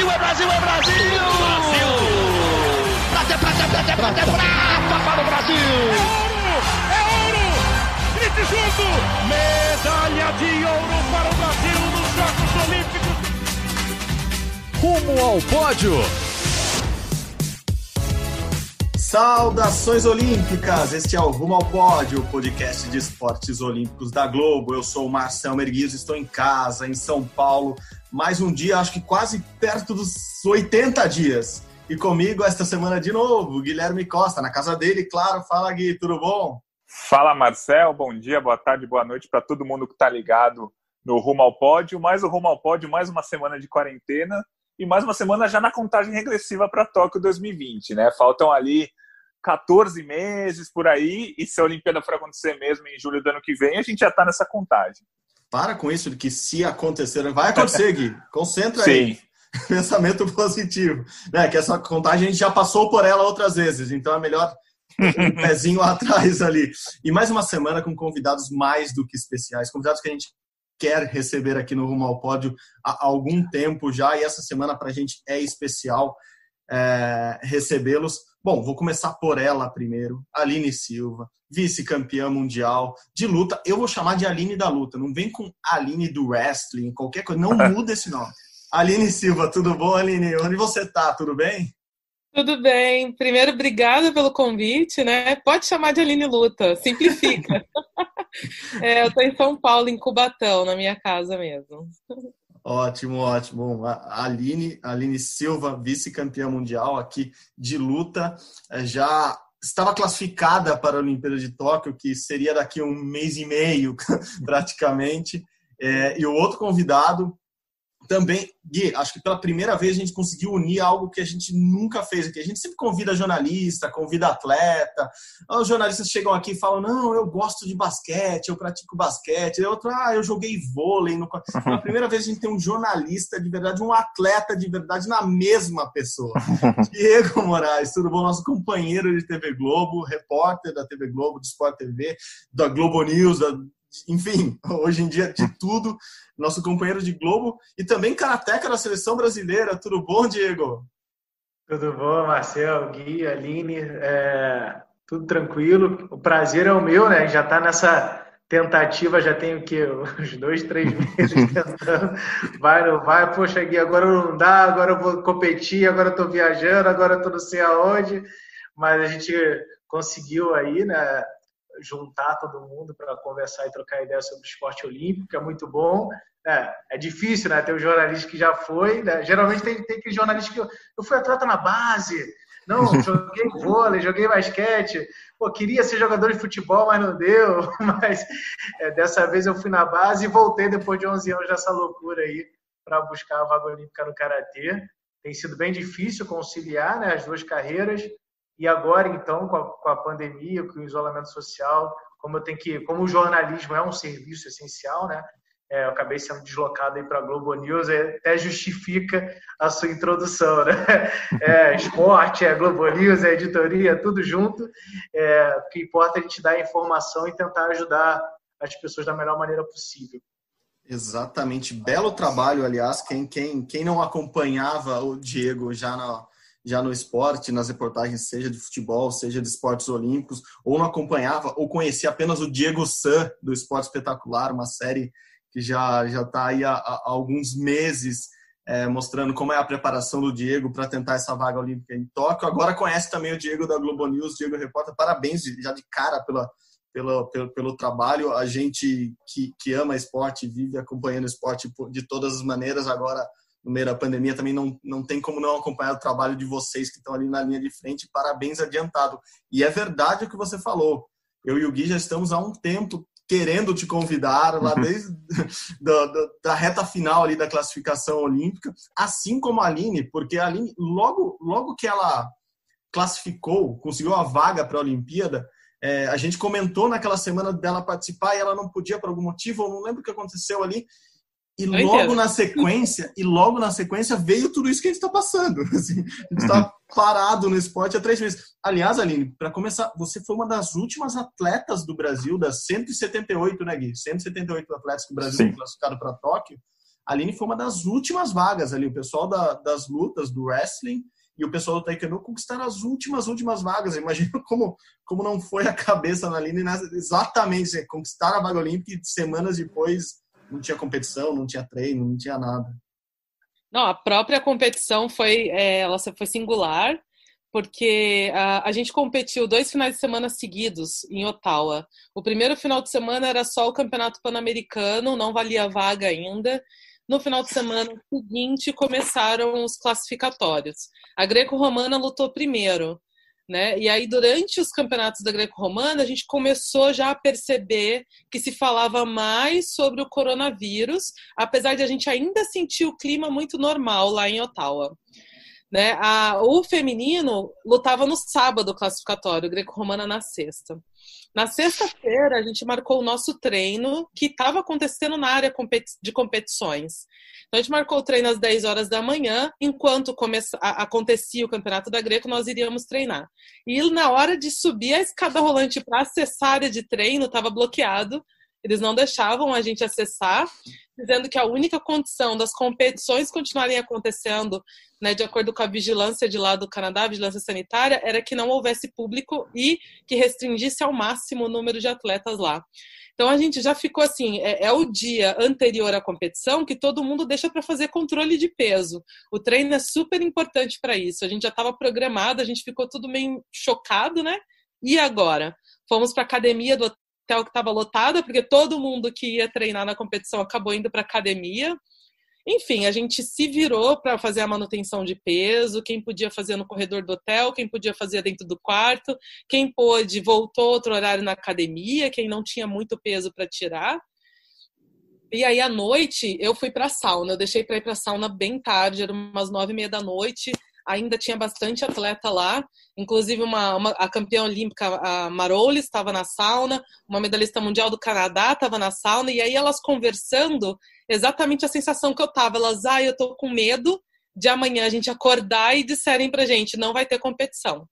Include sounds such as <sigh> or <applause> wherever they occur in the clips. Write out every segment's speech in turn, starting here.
Brasil, é Brasil, é Brasil! Brasil! Prata, prata, prata, prata, prata para o Brasil! É ouro! É ouro! Grite junto! Medalha de ouro para o Brasil nos Jogos Olímpicos! Rumo ao pódio! Saudações Olímpicas! Este é o Rumo ao Pódio, podcast de esportes olímpicos da Globo. Eu sou o Marcel Merguiz, estou em casa, em São Paulo. Mais um dia, acho que quase perto dos 80 dias. E comigo esta semana de novo, Guilherme Costa, na casa dele, claro. Fala, Gui, tudo bom? Fala, Marcel. Bom dia, boa tarde, boa noite para todo mundo que está ligado no Rumo ao Pódio. Mais o Rumo ao Pódio, mais uma semana de quarentena e mais uma semana já na contagem regressiva para Tóquio 2020, né? Faltam ali 14 meses por aí, e se a Olimpíada for acontecer mesmo em julho do ano que vem, a gente já está nessa contagem. Para com isso de que se acontecer, vai acontecer, Gui. Concentra Sim. aí. <laughs> Pensamento positivo. Né? Que essa contagem a gente já passou por ela outras vezes, então é melhor um <laughs> pezinho atrás ali. E mais uma semana com convidados mais do que especiais, convidados que a gente quer receber aqui no Rumo ao Pódio há algum tempo já, e essa semana para a gente é especial é, recebê-los. Bom, vou começar por ela primeiro, Aline Silva, vice-campeã mundial de luta. Eu vou chamar de Aline da luta, não vem com Aline do wrestling, qualquer coisa, não <laughs> muda esse nome. Aline Silva, tudo bom, Aline? Onde você tá? Tudo bem? Tudo bem. Primeiro, obrigada pelo convite, né? Pode chamar de Aline Luta, simplifica. <laughs> é, eu estou em São Paulo, em Cubatão, na minha casa mesmo. Ótimo, ótimo. A Aline, Aline Silva, vice-campeã mundial aqui de luta, é, já estava classificada para a Olimpíada de Tóquio, que seria daqui a um mês e meio, <laughs> praticamente. É, e o outro convidado também, Gui, acho que pela primeira vez a gente conseguiu unir algo que a gente nunca fez aqui. A gente sempre convida jornalista, convida atleta. Os jornalistas chegam aqui e falam: Não, eu gosto de basquete, eu pratico basquete. E outro, ah, eu joguei vôlei. No... <laughs> Pela primeira vez a gente tem um jornalista de verdade, um atleta de verdade na mesma pessoa. <laughs> Diego Moraes, tudo bom? Nosso companheiro de TV Globo, repórter da TV Globo, de Sport TV, da Globo News, da enfim, <laughs> hoje em dia de tudo, nosso companheiro de Globo e também karateca da seleção brasileira. Tudo bom, Diego? Tudo bom, Marcel, Gui, Aline, é, tudo tranquilo. O prazer é o meu, né? Já está nessa tentativa, já tenho que <laughs> uns dois, três <laughs> meses tentando. Vai, não vai, poxa, Gui, agora não dá, agora eu vou competir, agora eu tô viajando, agora eu tô não sei aonde, mas a gente conseguiu aí, né? Juntar todo mundo para conversar e trocar ideia sobre o esporte olímpico, que é muito bom. É, é difícil, né? Ter um jornalista que já foi, né? Geralmente tem, tem aquele jornalista que eu, eu fui atleta na base, não, <laughs> joguei vôlei, joguei basquete, pô, queria ser jogador de futebol, mas não deu. <laughs> Mas é, dessa vez eu fui na base e voltei depois de 11 anos dessa loucura aí para buscar a vaga olímpica no karatê. Tem sido bem difícil conciliar né, as duas carreiras, e agora, então, com a, com a pandemia, com o isolamento social, como eu tenho que, como o jornalismo é um serviço essencial, né? É, eu acabei sendo deslocado aí para a Globo News, até justifica a sua introdução, né? <laughs> É, esporte, é Globo News, é editoria, tudo junto. É, o que importa é a gente dar a informação e tentar ajudar as pessoas da melhor maneira possível. Exatamente. Belo trabalho, aliás. Quem, quem, quem não acompanhava o Diego já na, já no esporte, nas reportagens, seja de futebol, seja de esportes olímpicos, ou não acompanhava, ou conhecia apenas o Diego San, do Esporte Espetacular, uma série que já já está aí há, há, alguns meses é, mostrando como é a preparação do Diego para tentar essa vaga olímpica em Tóquio. Agora conhece também o Diego da Globo News, Diego Repórter. Parabéns já de cara pela, pela, pelo, pelo trabalho. A gente que, que ama esporte, vive acompanhando esporte de todas as maneiras, agora no meio da pandemia também não, não tem como não acompanhar o trabalho de vocês que estão ali na linha de frente. Parabéns adiantado. E é verdade o que você falou. Eu e o Gui já estamos há um tempo querendo te convidar lá uhum. desde <laughs> da, da, da, reta final ali da classificação olímpica, assim como a Aline, porque a Aline, logo, logo que ela classificou, conseguiu a vaga para a Olimpíada, é, a gente comentou naquela semana dela participar e ela não podia por algum motivo, eu não lembro o que aconteceu ali, e eu logo entendo. na sequência, e logo na sequência veio tudo isso que a gente está passando. <laughs> Assim, a gente está parado no esporte há três meses. Aliás, Aline, para começar, você foi uma das últimas atletas do Brasil, das 178, né, Gui? 178 atletas que o Brasil foi classificado para Tóquio. a Aline foi uma das últimas vagas ali. O pessoal da, das lutas, do wrestling e o pessoal do Taekwondo conquistaram as últimas, últimas vagas. Imagina <laughs> como, como não foi a cabeça na Aline exatamente assim, conquistar a vaga olímpica e semanas depois não tinha competição, não tinha treino, não tinha nada. Não, a própria competição foi, é, ela foi singular porque a, a, gente competiu dois finais de semana seguidos em Ottawa. O primeiro final de semana era só o Campeonato Pan-Americano, não valia vaga ainda. No final de semana seguinte começaram os classificatórios. A greco-romana lutou primeiro, né? E aí durante os campeonatos da greco-romana a gente começou já a perceber que se falava mais sobre o coronavírus, apesar de a gente ainda sentir o clima muito normal lá em Ottawa. Né? A, o feminino lutava no sábado classificatório, greco-romana na sexta. Na sexta-feira, a gente marcou o nosso treino que estava acontecendo na área de competições. Então, a gente marcou o treino às 10 horas da manhã, enquanto acontecia o campeonato da Greco, nós iríamos treinar. E na hora de subir a escada rolante para acessar a área de treino, estava bloqueado, eles não deixavam a gente acessar, dizendo que a única condição das competições continuarem acontecendo, né, de acordo com a vigilância de lá do Canadá, a vigilância sanitária, era que não houvesse público e que restringisse ao máximo o número de atletas lá. Então a gente já ficou assim, é, é o dia anterior à competição que todo mundo deixa para fazer controle de peso. O treino é super importante para isso. A gente já estava programado, a gente ficou tudo meio chocado, né? E agora? Fomos para a academia do hotel que estava lotada, porque todo mundo que ia treinar na competição acabou indo para academia. Enfim, a gente se virou para fazer a manutenção de peso, quem podia fazer no corredor do hotel, quem podia fazer dentro do quarto, quem pôde voltou outro horário na academia, quem não tinha muito peso para tirar. E aí à noite eu fui para a sauna, eu deixei para ir para a sauna bem tarde, era umas nove e meia da noite ainda tinha bastante atleta lá, inclusive uma, uma a campeã olímpica, a Maroli, estava na sauna, uma medalhista mundial do Canadá estava na sauna, e aí elas conversando, exatamente a sensação que eu tava, elas, ah, eu tô com medo de amanhã a gente acordar e disserem pra gente, não vai ter competição.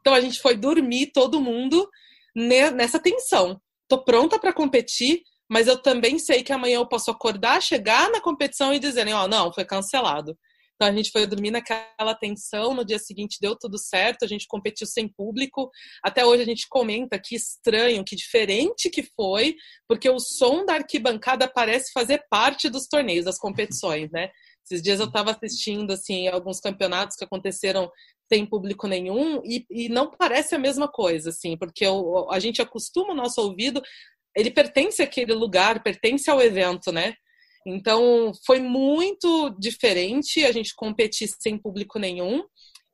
Então a gente foi dormir, todo mundo, nessa tensão. Tô pronta para competir, mas eu também sei que amanhã eu posso acordar, chegar na competição e dizerem, ó, oh, não, foi cancelado. Então a gente foi dormir naquela tensão, no dia seguinte deu tudo certo, a gente competiu sem público. Até hoje a gente comenta que estranho, que diferente que foi, porque o som da arquibancada parece fazer parte dos torneios, das competições, né? Esses dias eu estava assistindo assim alguns campeonatos que aconteceram sem público nenhum e, e não parece a mesma coisa, assim, porque o, a gente acostuma o nosso ouvido, ele pertence àquele lugar, pertence ao evento, né? Então, foi muito diferente a gente competir sem público nenhum.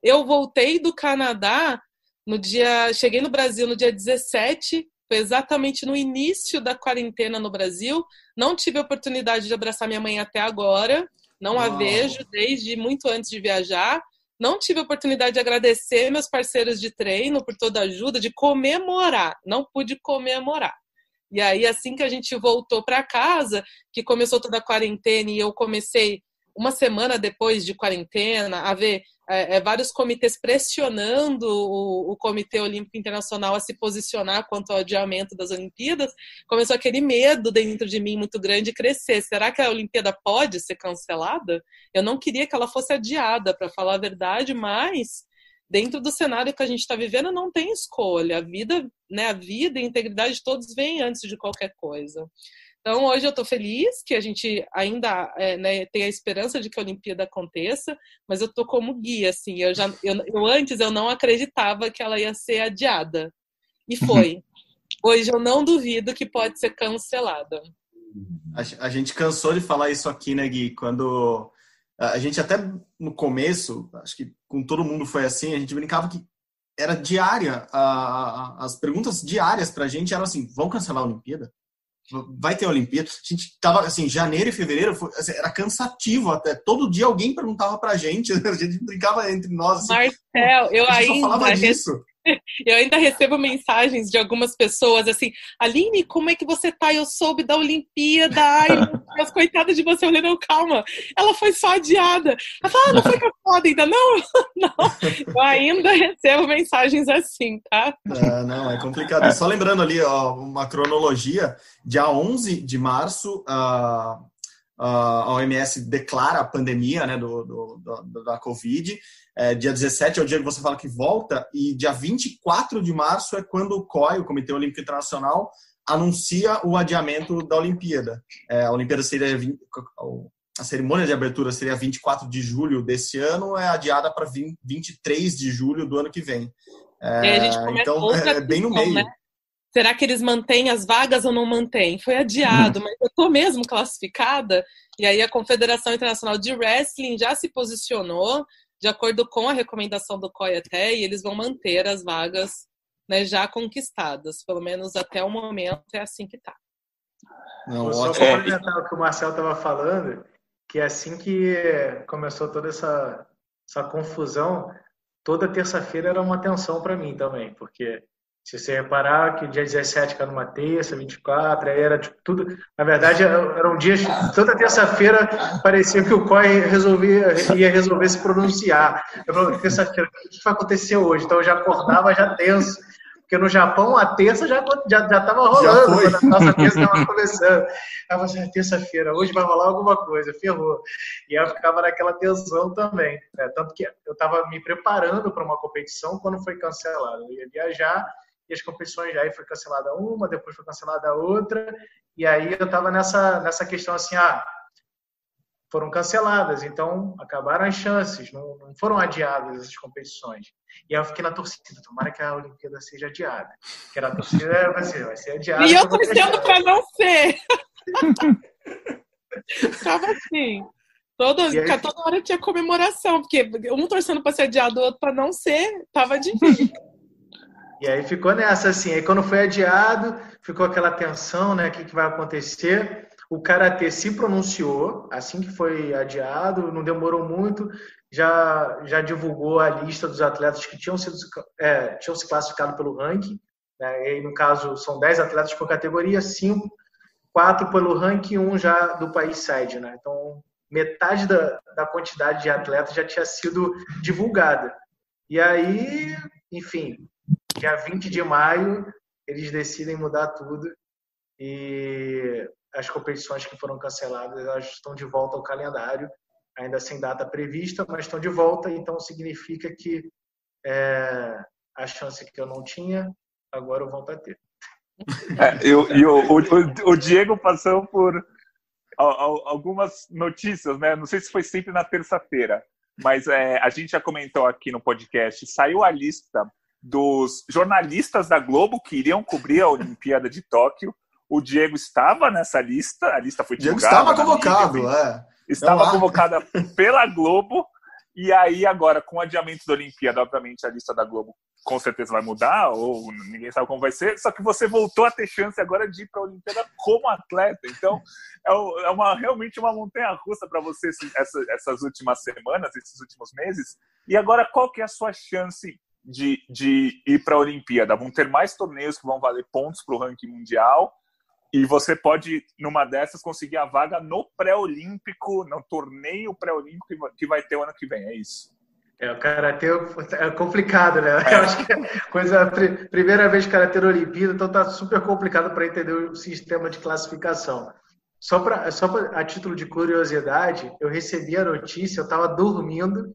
Eu voltei do Canadá no dia. Cheguei no Brasil no dia 17, foi exatamente no início da quarentena no Brasil. Não tive a oportunidade de abraçar minha mãe até agora. Não Uau. a vejo desde muito antes de viajar. Não tive a oportunidade de agradecer meus parceiros de treino por toda a ajuda, de comemorar. Não pude comemorar. E aí, assim que a gente voltou para casa, que começou toda a quarentena e eu comecei uma semana depois de quarentena a ver é, é, vários comitês pressionando o, o, Comitê Olímpico Internacional a se posicionar quanto ao adiamento das Olimpíadas, começou aquele medo dentro de mim muito grande de crescer. Será que a Olimpíada pode ser cancelada? Eu não queria que ela fosse adiada, para falar a verdade, mas dentro do cenário que a gente está vivendo, não tem escolha. A vida, né, a vida e a integridade de todos vem antes de qualquer coisa. Então, hoje eu estou feliz que a gente ainda é, né, tem a esperança de que a Olimpíada aconteça, mas eu estou como guia, assim. Eu, já, eu, eu, antes eu não acreditava que ela ia ser adiada. E foi. Hoje eu não duvido que pode ser cancelada. A, a gente cansou de falar isso aqui, né, Gui? Quando a gente até no começo, acho que com todo mundo foi assim, a gente brincava que era diária, as perguntas diárias para a gente eram assim, vão cancelar a Olimpíada? Vai ter a Olimpíada? A gente tava assim, janeiro e fevereiro foi, assim, era cansativo até. Todo dia alguém perguntava pra gente, <laughs> a gente brincava entre nós. Assim, Marcel, eu ainda. Falava <laughs> disso. <laughs> Eu ainda recebo mensagens de algumas pessoas assim, Aline, como é que você tá? Eu soube da Olimpíada, ai, <laughs> Deus, coitada de você, eu calma, ela foi só adiada. Ela fala, ah, não foi cancelada ainda, não, <laughs> não, eu ainda recebo mensagens assim, tá? É, não, é complicado. Só lembrando ali, ó, uma cronologia, dia 11 de março, a, a OMS declara a pandemia né, do, do, do da Covid. É, dia 17 é o dia que você fala que volta, e dia 24 de março é quando o COI, o Comitê Olímpico Internacional, anuncia o adiamento da Olimpíada. É, a Olimpíada seria a cerimônia de abertura seria 24 de julho desse ano, é adiada para 23 de julho do ano que vem. É, então é bem no meio. Né? Será que eles mantêm as vagas ou não mantêm? Foi adiado, mas eu estou mesmo classificada. E aí a Confederação Internacional de Wrestling já se posicionou de acordo com a recomendação do COI até, e eles vão manter as vagas né, já conquistadas. Pelo menos até o momento é assim que está. Só para complementar o que o Marcel estava falando, que é assim que começou toda essa, essa confusão, toda terça-feira era uma tensão para mim também, porque se você reparar que dia 17 era uma terça, 24, aí era tipo, tudo. Na verdade, eram dias. Toda terça-feira parecia que o COI resolvia, ia resolver se pronunciar. Eu falei, terça-feira, o que vai acontecer hoje? Então eu já acordava já tenso. Porque no Japão a terça já estava já, já rolando, já a nossa terça estava <laughs> começando. Aí você, terça-feira, hoje vai rolar alguma coisa, ferrou. E eu ficava naquela tensão também. Né? Tanto que eu estava me preparando para uma competição quando foi cancelado. Eu ia viajar e as competições aí foi cancelada uma, depois foi cancelada outra, e aí eu estava nessa, nessa questão assim, ah, foram canceladas, então acabaram as chances, não, não foram adiadas essas competições. E aí eu fiquei na torcida, tomara que a Olimpíada seja adiada. Que era a torcida vai ser, vai ser adiada. E eu torcendo para não ser. <laughs> Tava assim. Todo, aí, toda hora tinha comemoração, porque um torcendo para ser adiado, o outro para não ser, tava difícil. E aí ficou nessa, assim. Aí quando foi adiado, ficou aquela tensão, né? O que, que vai acontecer? O Karatê se pronunciou assim que foi adiado, não demorou muito, já, já divulgou a lista dos atletas que tinham, sido, é, tinham se classificado pelo ranking. Né? E, no caso, são 10 atletas por categoria, 5, 4 pelo ranking, um já do país sede. Né? Então, metade da, da quantidade de atletas já tinha sido divulgada. E aí, enfim, dia 20 de maio, eles decidem mudar tudo e as competições que foram canceladas elas estão de volta ao calendário, ainda sem data prevista, mas estão de volta, então significa que é, a chance que eu não tinha, agora eu volto a ter. É, eu, eu, o, o, Diego passou por algumas notícias, né? Não sei se foi sempre na terça-feira, mas é, a gente já comentou aqui no podcast, saiu a lista dos jornalistas da Globo que iriam cobrir a Olimpíada de Tóquio. O Diego estava nessa lista, a lista foi divulgada. Diego estava convocado, mídia, é. Estava convocada pela Globo. E aí, agora, com o adiamento da Olimpíada, obviamente a lista da Globo com certeza vai mudar, ou ninguém sabe como vai ser, só que você voltou a ter chance agora de ir para a Olimpíada como atleta. Então, é, é uma, realmente uma montanha russa para você essas, essas últimas semanas, esses últimos meses. E agora, qual que é a sua chance de, de ir para a Olimpíada. Vão ter mais torneios que vão valer pontos para o ranking mundial. E você pode, numa dessas, conseguir a vaga no pré-olímpico, no torneio pré-olímpico que vai ter o ano que vem. É isso. É, o karatê é complicado, né? É. <laughs> Eu acho que é coisa primeira vez karatê na Olimpíada, então tá super complicado para entender o sistema de classificação. Só para só pra, a título de curiosidade, eu recebi a notícia, eu estava dormindo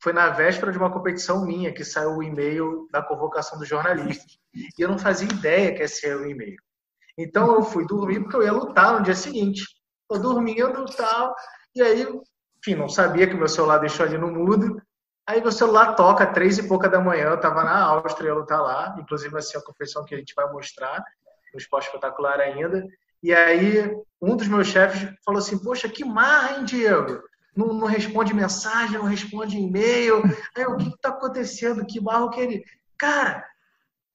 foi na véspera de uma competição minha que saiu o e-mail da convocação dos jornalistas. E eu não fazia ideia que esse era o e-mail. Então eu fui dormir porque eu ia lutar no dia seguinte. Tô dormindo e tal. E aí, enfim, não sabia que meu celular deixou ali no mudo. Aí meu celular toca três e pouca da manhã. Eu tava na Áustria, eu lutar lá. Inclusive, assim, a competição que a gente vai mostrar no esporte espetacular ainda. E aí, um dos meus chefes falou assim: Poxa, que marra, hein, Diego? Não, não responde mensagem, não responde e-mail. Aí, o que está acontecendo? Que barro que ele. Cara,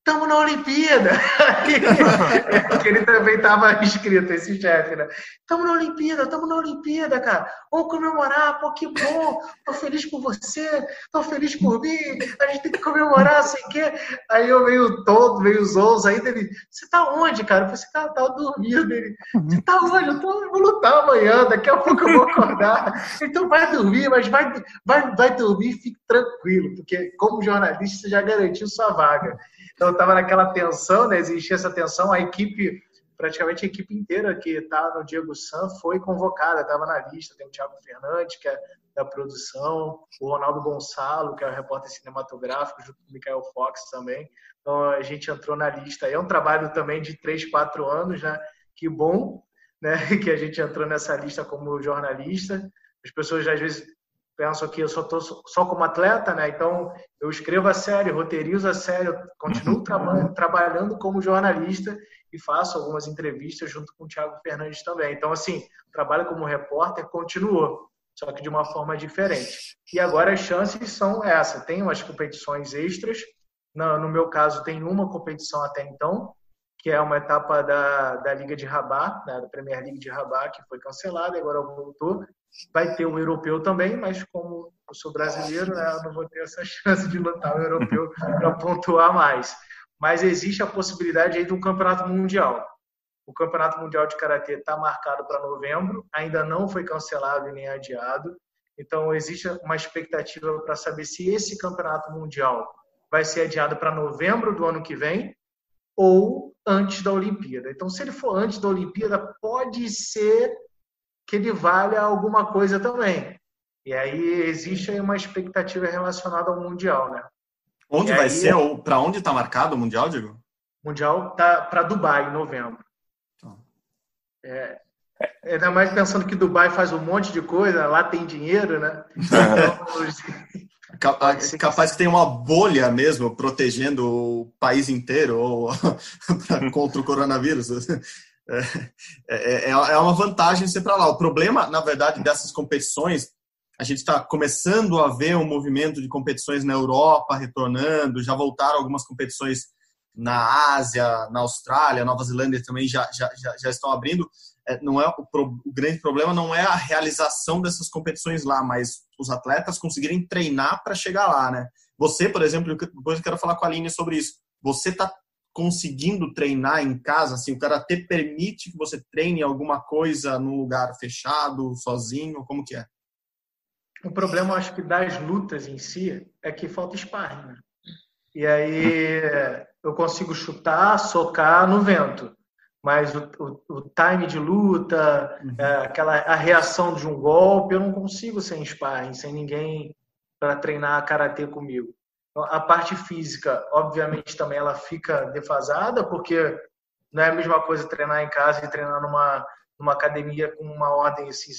estamos na Olimpíada. <laughs> Porque ele também estava inscrito, esse chefe, né? Estamos na Olimpíada, estamos na Olimpíada, cara. Vamos comemorar, pô, que bom. Tô feliz por você, tô feliz por mim. A gente tem que comemorar, sei o quê. Aí eu meio todo, meio zonzo aí dele. Você tá onde, cara? Eu falei, cara, tava dormindo. Ele, você tá onde? Eu, tô, eu vou lutar amanhã, daqui a pouco eu vou acordar. Então vai dormir, mas vai, vai, vai dormir fique tranquilo, porque como jornalista você já garantiu sua vaga. Então estava naquela tensão, né? existia essa tensão, a equipe praticamente a equipe inteira que está no Diego San foi convocada, estava na lista. Tem o Thiago Fernandes, que é da produção, o Ronaldo Gonçalo, que é o repórter cinematográfico, junto com o Michael Fox também. Então a gente entrou na lista. É um trabalho também de três, quatro anos, né? Que bom, né? <laughs> Que a gente entrou nessa lista como jornalista. As pessoas às vezes pensam que eu só estou só como atleta, né? Então eu escrevo a sério, roteirizo a sério, continuo tra trabalhando como jornalista e faço algumas entrevistas junto com o Thiago Fernandes também. Então assim, trabalho como repórter continuou, só que de uma forma diferente. E agora as chances são essa. Tem umas competições extras. No, meu caso tem uma competição até então, que é uma etapa da, da Liga de Rabat, né, da Premier League de Rabat, que foi cancelada, agora voltou. Vai ter o europeu também, mas como eu sou brasileiro, né, eu não vou ter essa <laughs> chance de lutar o europeu para pontuar mais. Mas existe a possibilidade aí de um campeonato mundial. O campeonato mundial de karatê está marcado para novembro, ainda não foi cancelado nem adiado. Então existe uma expectativa para saber se esse campeonato mundial vai ser adiado para novembro do ano que vem ou antes da Olimpíada. Então, se ele for antes da Olimpíada, pode ser que ele valha alguma coisa também. E aí existe aí uma expectativa relacionada ao Mundial, né? Onde e vai aí, ser? Ou para onde está marcado o Mundial, Diego? Mundial tá para Dubai em novembro. Tá. É, ainda mais pensando que Dubai faz um monte de coisa, lá tem dinheiro, né? <laughs> Então, capaz que tem uma bolha mesmo protegendo o país inteiro ou <laughs> contra o coronavírus. É, é, é uma vantagem ser para lá. O problema, na verdade, dessas competições, a gente está começando a ver um movimento de competições na Europa retornando, já voltaram algumas competições na Ásia, na Austrália, Nova Zelândia também já, já, já, já estão abrindo. É, não é o, pro, o, grande problema não é a realização dessas competições lá, mas os atletas conseguirem treinar para chegar lá, né? Você, por exemplo, depois eu quero falar com a Aline sobre isso. Você está conseguindo treinar em casa? Assim, o karatê permite que você treine alguma coisa num lugar fechado, sozinho? Como que é? O problema, acho que das lutas em si é que falta sparring, né? E aí eu consigo chutar, socar no vento mas o, o, o time de luta, uhum. é, aquela a reação de um golpe, eu não consigo sem sparring, sem ninguém para treinar karatê comigo. Então, a parte física, obviamente, também ela fica defasada, porque não é a mesma coisa treinar em casa e treinar numa, numa academia com uma ordem assim,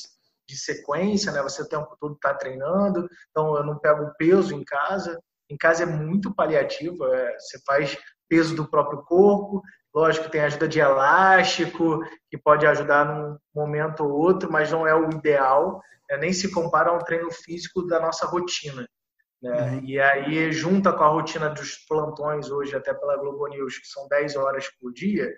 de sequência, né? Você o tempo todo está treinando, então eu não pego peso em casa. Em casa é muito paliativo, é, você faz peso do próprio corpo, Lógico tem ajuda de elástico, que pode ajudar num momento ou outro, mas não é o ideal. Né? Nem se compara a um treino físico da nossa rotina. Né? Uhum. E aí, junta com a rotina dos plantões hoje, até pela Globo News, que são 10 horas por dia.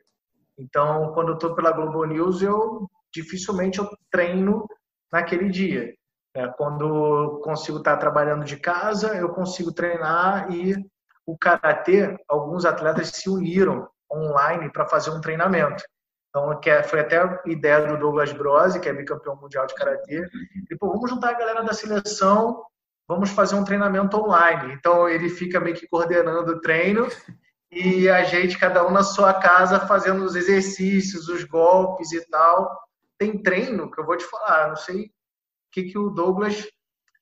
Então, quando eu estou pela Globo News, eu dificilmente eu treino naquele dia. Né? Quando consigo estar trabalhando de casa, eu consigo treinar e o karatê, alguns atletas se uniram online para fazer um treinamento. Então, que é, foi até a ideia do Douglas Brose, que é bicampeão mundial de karatê. E, pô, vamos juntar a galera da seleção, vamos fazer um treinamento online. Então, ele fica meio que coordenando o treino e a gente, cada um na sua casa, fazendo os exercícios, os golpes e tal. Tem treino que eu vou te falar, não sei o que, que o Douglas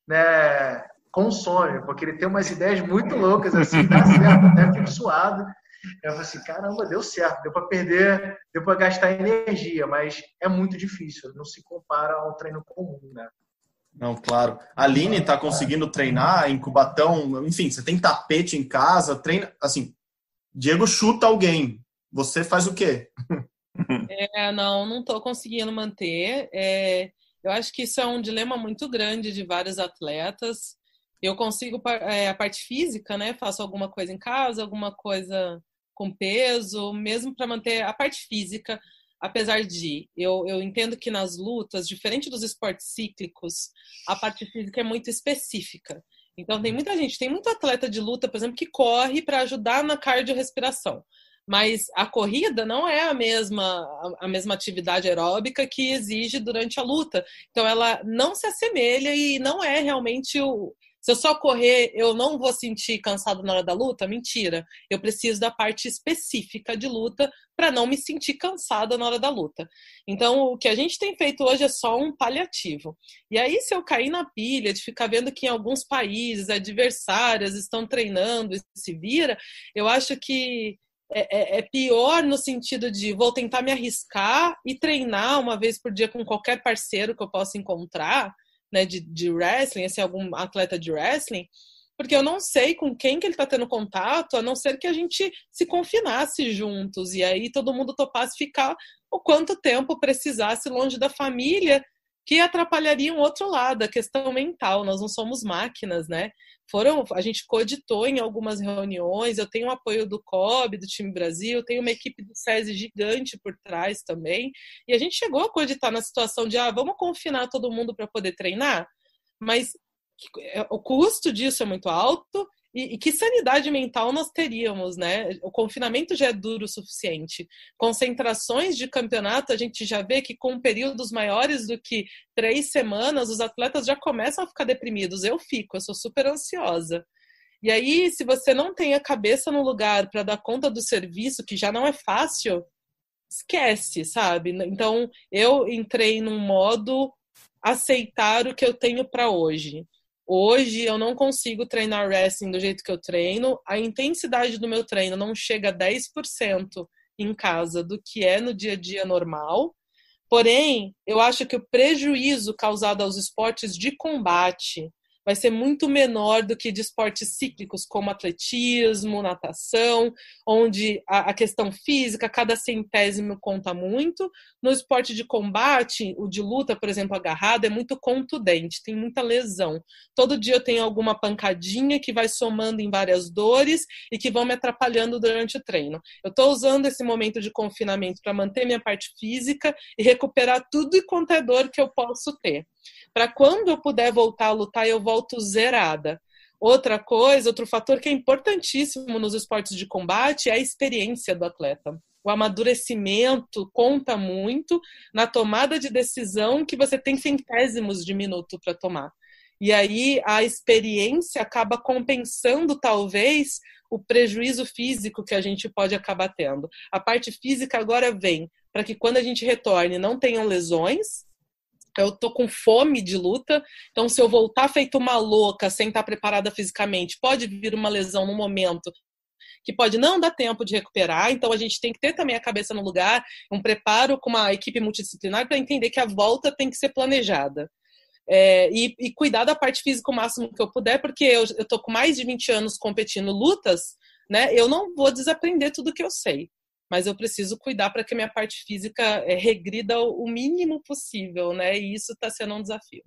né, consome, porque ele tem umas ideias muito loucas, assim, dá certo, até fico suado. Eu falei assim, caramba, deu certo, deu para perder, deu para gastar energia, mas é muito difícil, não se compara ao treino comum, né? Não, claro. A Aline está conseguindo treinar em Cubatão, enfim, você tem tapete em casa, treina, assim, Diego chuta alguém, você faz o quê? <laughs> É, não, não estou conseguindo manter. É, eu acho que isso é um dilema muito grande de vários atletas. Eu consigo é, a parte física, né? Faço alguma coisa em casa, alguma coisa com peso, mesmo para manter a parte física. Apesar de eu, eu entendo que nas lutas, diferente dos esportes cíclicos, a parte física é muito específica. Então tem muita gente, tem muito atleta de luta, por exemplo, que corre para ajudar na cardiorrespiração. Mas a corrida não é a mesma a mesma atividade aeróbica que exige durante a luta. Então ela não se assemelha e não é realmente o Se eu só correr, eu não vou sentir cansado na hora da luta? Mentira. Eu preciso da parte específica de luta para não me sentir cansada na hora da luta. Então, o que a gente tem feito hoje é só um paliativo. E aí, se eu cair na pilha de ficar vendo que em alguns países adversárias estão treinando e se vira, eu acho que é, é, é, pior no sentido de vou tentar me arriscar e treinar uma vez por dia com qualquer parceiro que eu possa encontrar né, de, de wrestling, assim, algum atleta de wrestling, porque eu não sei com quem que ele está tendo contato, a não ser que a gente se confinasse juntos e aí todo mundo topasse ficar o quanto tempo precisasse longe da família, que atrapalharia um outro lado, a questão mental. Nós não somos máquinas, né? Foram, a gente cogitou em algumas reuniões. Eu tenho o apoio do COB, do time Brasil, tenho uma equipe do SESI gigante por trás também. E a gente chegou a cogitar na situação de, ah, vamos confinar todo mundo para poder treinar, mas é, o custo disso é muito alto e, e, que sanidade mental nós teríamos, né? O confinamento já é duro o suficiente. Concentrações de campeonato, a gente já vê que com períodos maiores do que três semanas, os atletas já começam a ficar deprimidos. Eu fico, eu sou super ansiosa. E aí, se você não tem a cabeça no lugar para dar conta do serviço, que já não é fácil, esquece, sabe? Então, eu entrei num modo aceitar o que eu tenho para hoje. Hoje eu não consigo treinar wrestling do jeito que eu treino. A intensidade do meu treino não chega a 10% em casa do que é no dia a dia normal. Porém, eu acho que o prejuízo causado aos esportes de combate vai ser muito menor do que de esportes cíclicos, como atletismo, natação, onde a, a, questão física, cada centésimo conta muito. No esporte de combate, o de luta, por exemplo, agarrado, é muito contundente, tem muita lesão. Todo dia eu tenho alguma pancadinha que vai somando em várias dores e que vão me atrapalhando durante o treino. Eu estou usando esse momento de confinamento para manter minha parte física e recuperar tudo e quanto é dor que eu posso ter para quando eu puder voltar a lutar, eu volto zerada. Outra coisa, outro fator que é importantíssimo nos esportes de combate é a experiência do atleta. O amadurecimento conta muito na tomada de decisão que você tem centésimos de minuto para tomar. E aí a experiência acaba compensando, talvez, o prejuízo físico que a gente pode acabar tendo. A parte física agora vem para que quando a gente retorne não tenham lesões, eu tô com fome de luta, então se eu voltar feito uma louca, sem estar preparada fisicamente, pode vir uma lesão no momento que pode não dar tempo de recuperar, então a gente tem que ter também a cabeça no lugar, um preparo com uma equipe multidisciplinar para entender que a volta tem que ser planejada. É, e, e, cuidar da parte física o máximo que eu puder, porque eu, eu tô com mais de 20 anos competindo lutas, né? Eu não vou desaprender tudo que eu sei mas eu preciso cuidar para que minha parte física é, regrida o mínimo possível, né? E isso está sendo um desafio.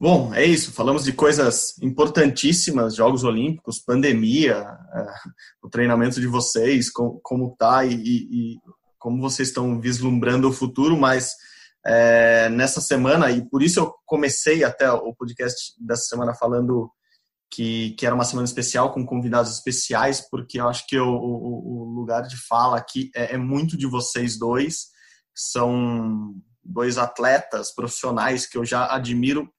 Bom, é isso. Falamos de coisas importantíssimas, Jogos Olímpicos, pandemia, é, o treinamento de vocês, como, como tá e, e, como vocês estão vislumbrando o futuro, mas é, nessa semana, e por isso eu comecei até o podcast dessa semana falando que, que era uma semana especial com convidados especiais, porque eu acho que o, o, o lugar de fala aqui é, é, muito de vocês dois, são dois atletas profissionais que eu já admiro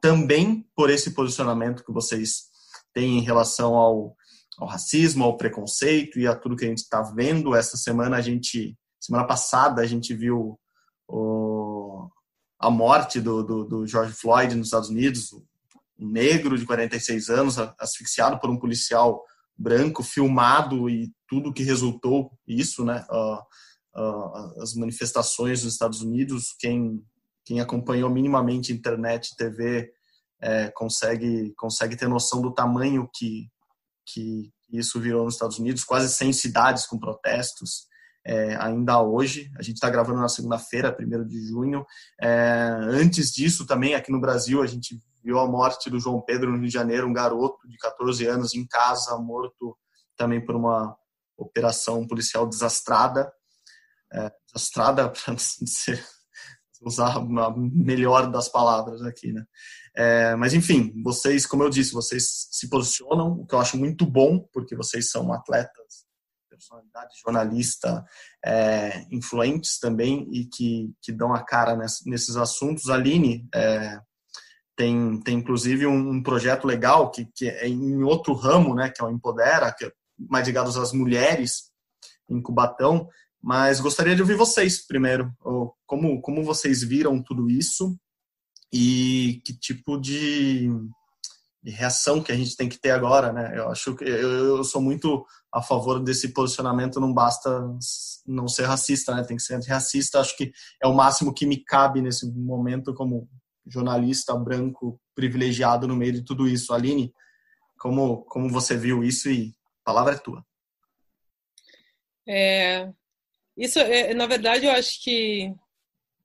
também por esse posicionamento que vocês têm em relação ao, ao racismo, ao preconceito e a tudo que a gente está vendo. Essa semana a gente, semana passada a gente viu o, a morte do, do, do George Floyd nos Estados Unidos, negro de 46 anos asfixiado por um policial branco, filmado e tudo que resultou isso, né? Uh, uh, as manifestações nos Estados Unidos, quem quem acompanhou minimamente internet, TV, é, consegue consegue ter noção do tamanho que que isso virou nos Estados Unidos, quase 100 cidades com protestos. É, ainda hoje. A gente está gravando na segunda-feira, 1 de junho. É, antes disso, também aqui no Brasil, a gente viu a morte do João Pedro no Rio de Janeiro, um garoto de 14 anos em casa, morto também por uma operação policial desastrada. É, desastrada, <laughs> para dizer, usar a melhor das palavras aqui, né? É, mas enfim, vocês, como eu disse, vocês se posicionam, o que eu acho muito bom, porque vocês são atletas, personalidade, jornalista, é, influentes também e que, que dão a cara nesses assuntos. Aline, é, tem, tem inclusive um, um, projeto legal que, que é em outro ramo, né, que é o Empodera, que é mais ligado às mulheres em Cubatão, mas gostaria de ouvir vocês primeiro, como, como vocês viram tudo isso e que tipo de, de reação que a gente tem que ter agora, né? Eu acho que eu, eu sou muito a favor desse posicionamento, não basta não ser racista, né? Tem que ser antirracista, acho que é o máximo que me cabe nesse momento como jornalista branco privilegiado no meio de tudo isso. Aline, como, como você viu isso e a palavra é tua. É, isso, é, na verdade, eu acho que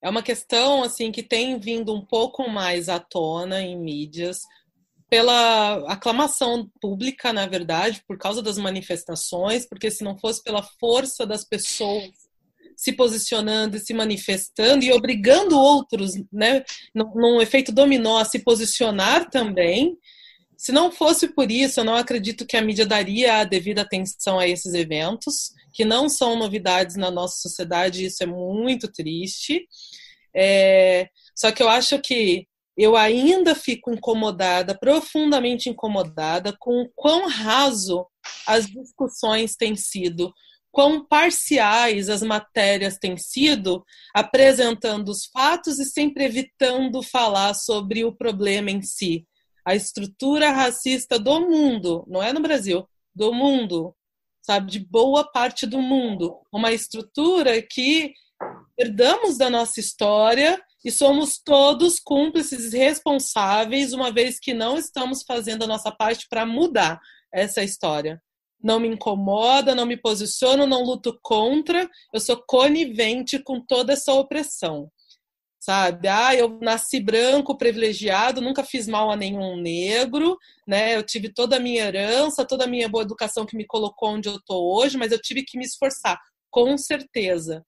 é uma questão assim que tem vindo um pouco mais à tona em mídias pela aclamação pública, na verdade, por causa das manifestações, porque se não fosse pela força das pessoas se posicionando e se manifestando e obrigando outros, né, num, efeito dominó, a se posicionar também. Se não fosse por isso, eu não acredito que a mídia daria a devida atenção a esses eventos, que não são novidades na nossa sociedade, isso é muito triste. É, só que eu acho que eu ainda fico incomodada, profundamente incomodada, com o quão raso as discussões têm sido quão parciais as matérias têm sido, apresentando os fatos e sempre evitando falar sobre o problema em si. A estrutura racista do mundo, não é no Brasil, do mundo, sabe, de boa parte do mundo. Uma estrutura que herdamos da nossa história e somos todos cúmplices responsáveis, uma vez que não estamos fazendo a nossa parte para mudar essa história não me incomoda, não me posiciono, não luto contra, eu sou conivente com toda essa opressão. Sabe? Ah, eu nasci branco, privilegiado, nunca fiz mal a nenhum negro, né? Eu tive toda a minha herança, toda a minha boa educação que me colocou onde eu tô hoje, mas eu tive que me esforçar, com certeza.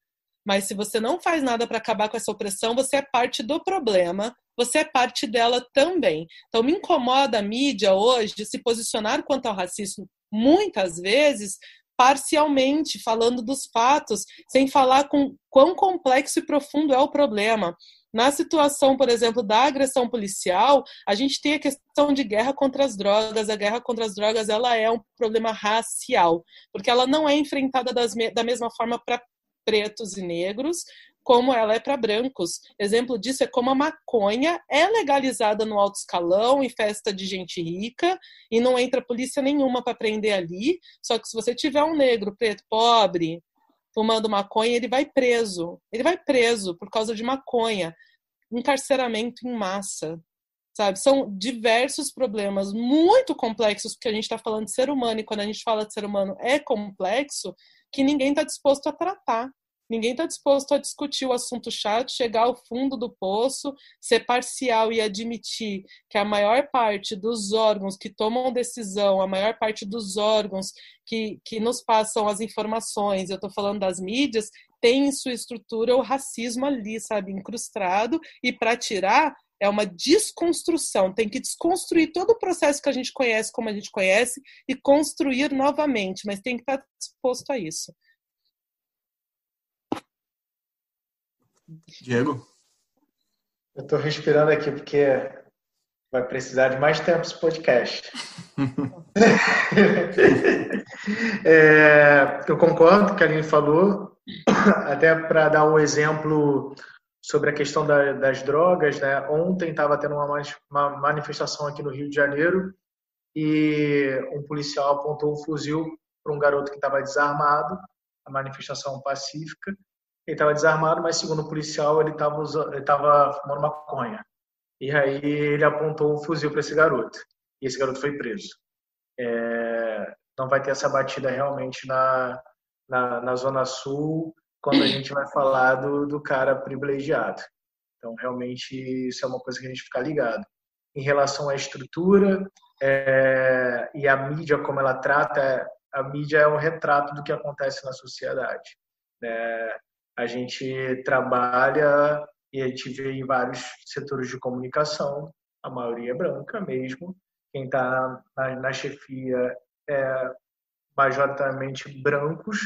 Mas se você não faz nada para acabar com essa opressão, você é parte do problema, você é parte dela também. Então me incomoda a mídia hoje se posicionar quanto ao racismo muitas vezes parcialmente, falando dos fatos, sem falar com quão complexo e profundo é o problema. Na situação, por exemplo, da agressão policial, a gente tem a questão de guerra contra as drogas. A guerra contra as drogas ela é um problema racial, porque ela não é enfrentada das, da mesma forma para pretos e negros, como ela é para brancos. Exemplo disso é como a maconha é legalizada no alto escalão, em festa de gente rica, e não entra polícia nenhuma para prender ali. Só que se você tiver um negro, preto, pobre, fumando maconha, ele vai preso. Ele vai preso por causa de maconha. Encarceramento em massa. Sabe? São diversos problemas muito complexos, porque a gente está falando de ser humano, e quando a gente fala de ser humano é complexo, que ninguém está disposto a tratar. Ninguém está disposto a discutir o assunto chato, chegar ao fundo do poço, ser parcial e admitir que a maior parte dos órgãos que tomam decisão, a maior parte dos órgãos que, que nos passam as informações, eu estou falando das mídias, tem em sua estrutura o racismo ali, sabe, incrustado, e para tirar é uma desconstrução, tem que desconstruir todo o processo que a gente conhece como a gente conhece e construir novamente, mas tem que estar tá disposto a isso. Diego? Eu estou respirando aqui porque vai precisar de mais tempo esse podcast. <laughs> é, eu concordo com o que a Aline falou, até para dar um exemplo sobre a questão da, das drogas. Né? Ontem estava tendo uma, uma manifestação aqui no Rio de Janeiro e um policial apontou um fuzil para um garoto que estava desarmado, a manifestação pacífica, ele estava desarmado, mas segundo o policial ele estava fumando maconha. E aí ele apontou um fuzil para esse garoto. E esse garoto foi preso. É, não vai ter essa batida realmente na, na, na, Zona Sul quando a gente vai falar do, do cara privilegiado. Então, realmente, isso é uma coisa que a gente fica ligado. Em relação à estrutura é, e a mídia, como ela trata, a mídia é um retrato do que acontece na sociedade. É, a gente trabalha e a gente vê em vários setores de comunicação, a maioria é branca mesmo. Quem está na, na, chefia é majoritariamente brancos.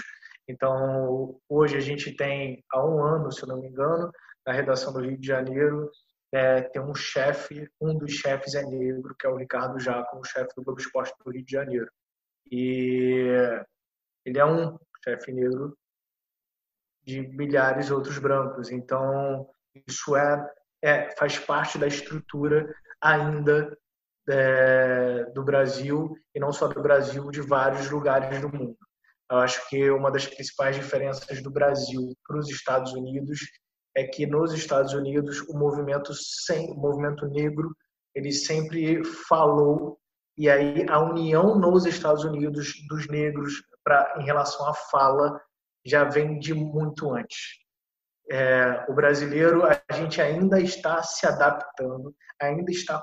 Então, hoje a gente tem, há um ano, se não me engano, na redação do Rio de Janeiro, é, tem um chefe, um dos chefes é negro, que é o Ricardo Jaco, o chefe do Globo Esporte do Rio de Janeiro. E ele é um chefe negro de milhares de outros brancos. Então, isso é, é faz parte da estrutura ainda é, do Brasil, e não só do Brasil, de vários lugares do mundo. Eu acho que uma das principais diferenças do Brasil para os Estados Unidos é que nos Estados Unidos o movimento sem, o movimento negro ele sempre falou e aí a união nos Estados Unidos dos negros para em relação à fala já vem de muito antes. É, o brasileiro a gente ainda está se adaptando, ainda está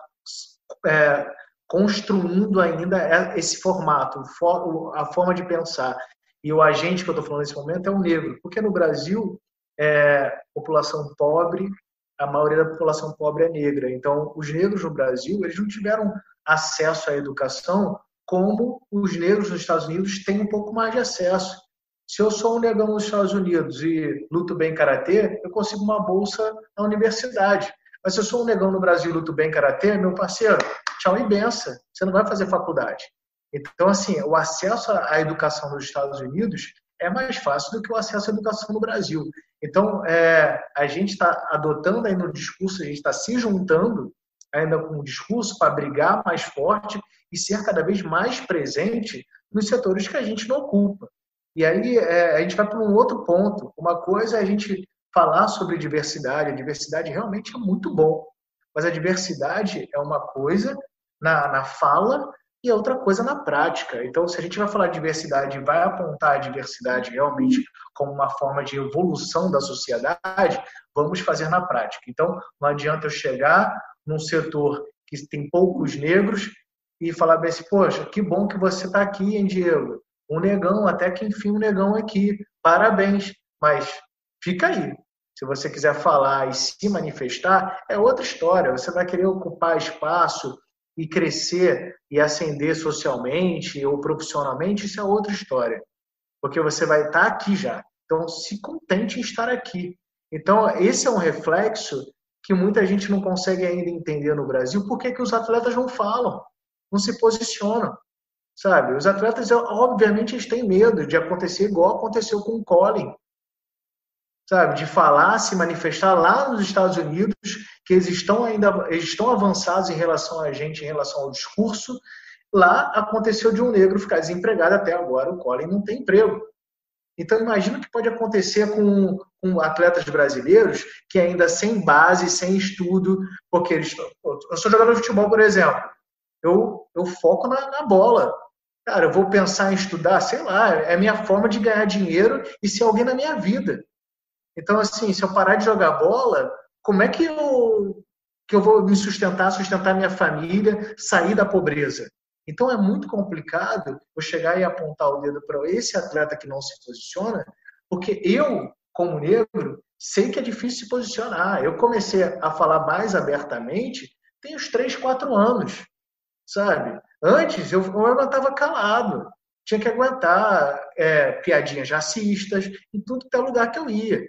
é, construindo ainda esse formato, a forma de pensar. E o agente que eu estou falando nesse momento é o negro, porque no Brasil, é, população pobre, a maioria da população pobre é negra. Então, os negros no Brasil, eles não tiveram acesso à educação como os negros nos Estados Unidos têm um pouco mais de acesso. Se eu sou um negão nos Estados Unidos e luto bem karatê, eu consigo uma bolsa na universidade. Mas se eu sou um negão no Brasil e luto bem karatê, meu parceiro, tchau e benção. Você não vai fazer faculdade. Então, assim, o acesso à educação nos Estados Unidos é mais fácil do que o acesso à educação no Brasil. Então, é, a gente está adotando aí no discurso, a gente está se juntando ainda com o discurso para brigar mais forte e ser cada vez mais presente nos setores que a gente não ocupa. E aí é, a gente vai para um outro ponto. Uma coisa é a gente falar sobre diversidade. A diversidade realmente é muito bom, mas a diversidade é uma coisa na, na fala e é outra coisa na prática. Então, se a gente vai falar de diversidade e vai apontar a diversidade realmente como uma forma de evolução da sociedade, vamos fazer na prática. Então, não adianta eu chegar num setor que tem poucos negros e falar bem assim, poxa, que bom que você está aqui, hein, Diego? Um negão, até que enfim um negão aqui. Parabéns. Mas fica aí. Se você quiser falar e se manifestar, é outra história. Você vai querer ocupar espaço e crescer e ascender socialmente ou profissionalmente, isso é outra história. Porque você vai estar aqui já. Então, se contente em estar aqui. Então, esse é um reflexo que muita gente não consegue ainda entender no Brasil. Por que, que os atletas não falam? Não se posicionam? Sabe? Os atletas, obviamente, eles têm medo de acontecer igual aconteceu com o Colin sabe, de falar, se manifestar lá nos Estados Unidos, que eles estão ainda eles estão avançados em relação a gente, em relação ao discurso. Lá aconteceu de um negro ficar desempregado até agora, o Colin não tem emprego. Então imagina o que pode acontecer com, com, atletas brasileiros que ainda sem base, sem estudo, porque eles eu sou jogador de futebol, por exemplo, eu, eu foco na, na bola. Cara, eu vou pensar em estudar, sei lá, é a minha forma de ganhar dinheiro e ser alguém na minha vida. Então, assim, se eu parar de jogar bola, como é que eu, que eu vou me sustentar, sustentar minha família, sair da pobreza? Então, é muito complicado eu chegar e apontar o dedo para esse atleta que não se posiciona, porque eu, como negro, sei que é difícil se posicionar. Eu comecei a falar mais abertamente tem uns 3, 4 anos, sabe? Antes, eu, eu aguentava calado. Tinha que aguentar é, piadinhas racistas em tudo que é lugar que eu ia.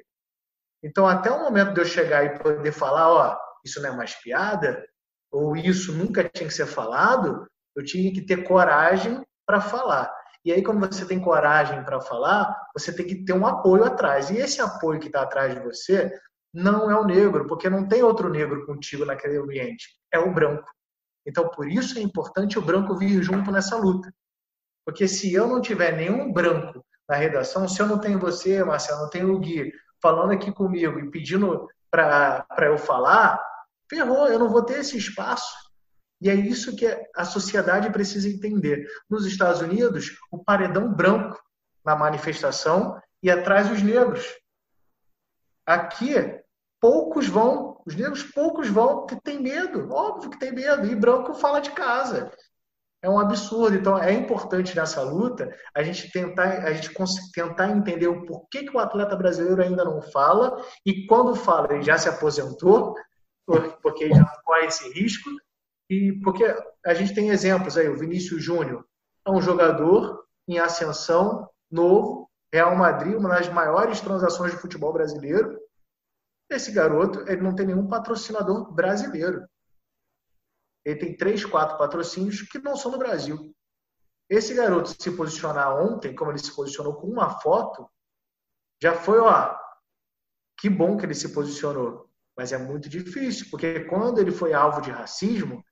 Então, até o momento de eu chegar e poder falar, ó, isso não é mais piada, ou isso nunca tinha que ser falado, eu tinha que ter coragem para falar. E aí, quando você tem coragem para falar, você tem que ter um apoio atrás. E esse apoio que está atrás de você não é o negro, porque não tem outro negro contigo naquele ambiente. É o branco. Então, por isso é importante o branco vir junto nessa luta. Porque se eu não tiver nenhum branco na redação, se eu não tenho você, Marcelo, não tenho o Gui, falando aqui comigo e pedindo para eu falar, ferrou, eu não vou ter esse espaço. E é isso que a sociedade precisa entender. Nos Estados Unidos, o paredão branco na manifestação e atrás os negros. Aqui, poucos vão, os negros poucos vão, porque tem medo, óbvio que tem medo. E branco fala de casa é um absurdo. Então, é importante nessa luta a gente tentar, a gente tentar entender o porquê que o atleta brasileiro ainda não fala e quando fala, ele já se aposentou, porque já corre esse risco. E porque a gente tem exemplos aí, o Vinícius Júnior é um jogador em ascensão, novo, Real Madrid, uma das maiores transações de futebol brasileiro. Esse garoto ele não tem nenhum patrocinador brasileiro. Ele tem três, quatro patrocínios que não são do Brasil. Esse garoto se posicionar ontem, como ele se posicionou com uma foto, já foi, ó, que bom que ele se posicionou. Mas é muito difícil, porque quando ele foi alvo de racismo,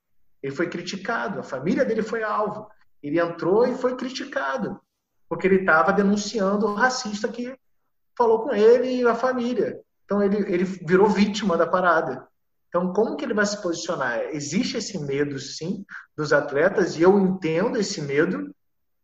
ele foi criticado, a família dele foi alvo. Ele entrou e foi criticado, porque ele estava denunciando o racista que falou com ele e a família. Então ele, ele virou vítima da parada. Então, como que ele vai se posicionar? Existe esse medo, sim, dos atletas, e eu entendo esse medo,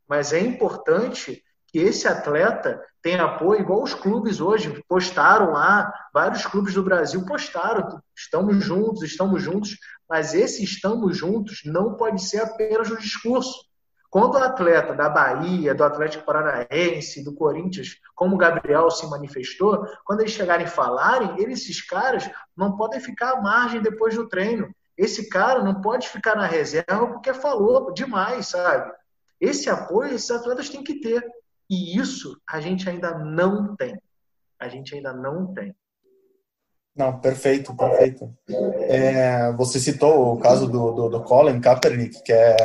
mas é importante que esse atleta tenha apoio, igual os clubes hoje postaram lá, vários clubes do Brasil postaram, estamos juntos, estamos juntos, mas esse estamos juntos não pode ser apenas um discurso. Quando o atleta da Bahia, do Atlético Paranaense, do Corinthians, como o Gabriel se manifestou, quando eles chegarem e falarem, esses caras não podem ficar à margem depois do treino. Esse cara não pode ficar na reserva porque falou demais, sabe? Esse apoio esses atletas têm que ter. E isso a gente ainda não tem. A gente ainda não tem. Não, perfeito, perfeito. É, você citou o caso do, do, do, Colin Kaepernick, que é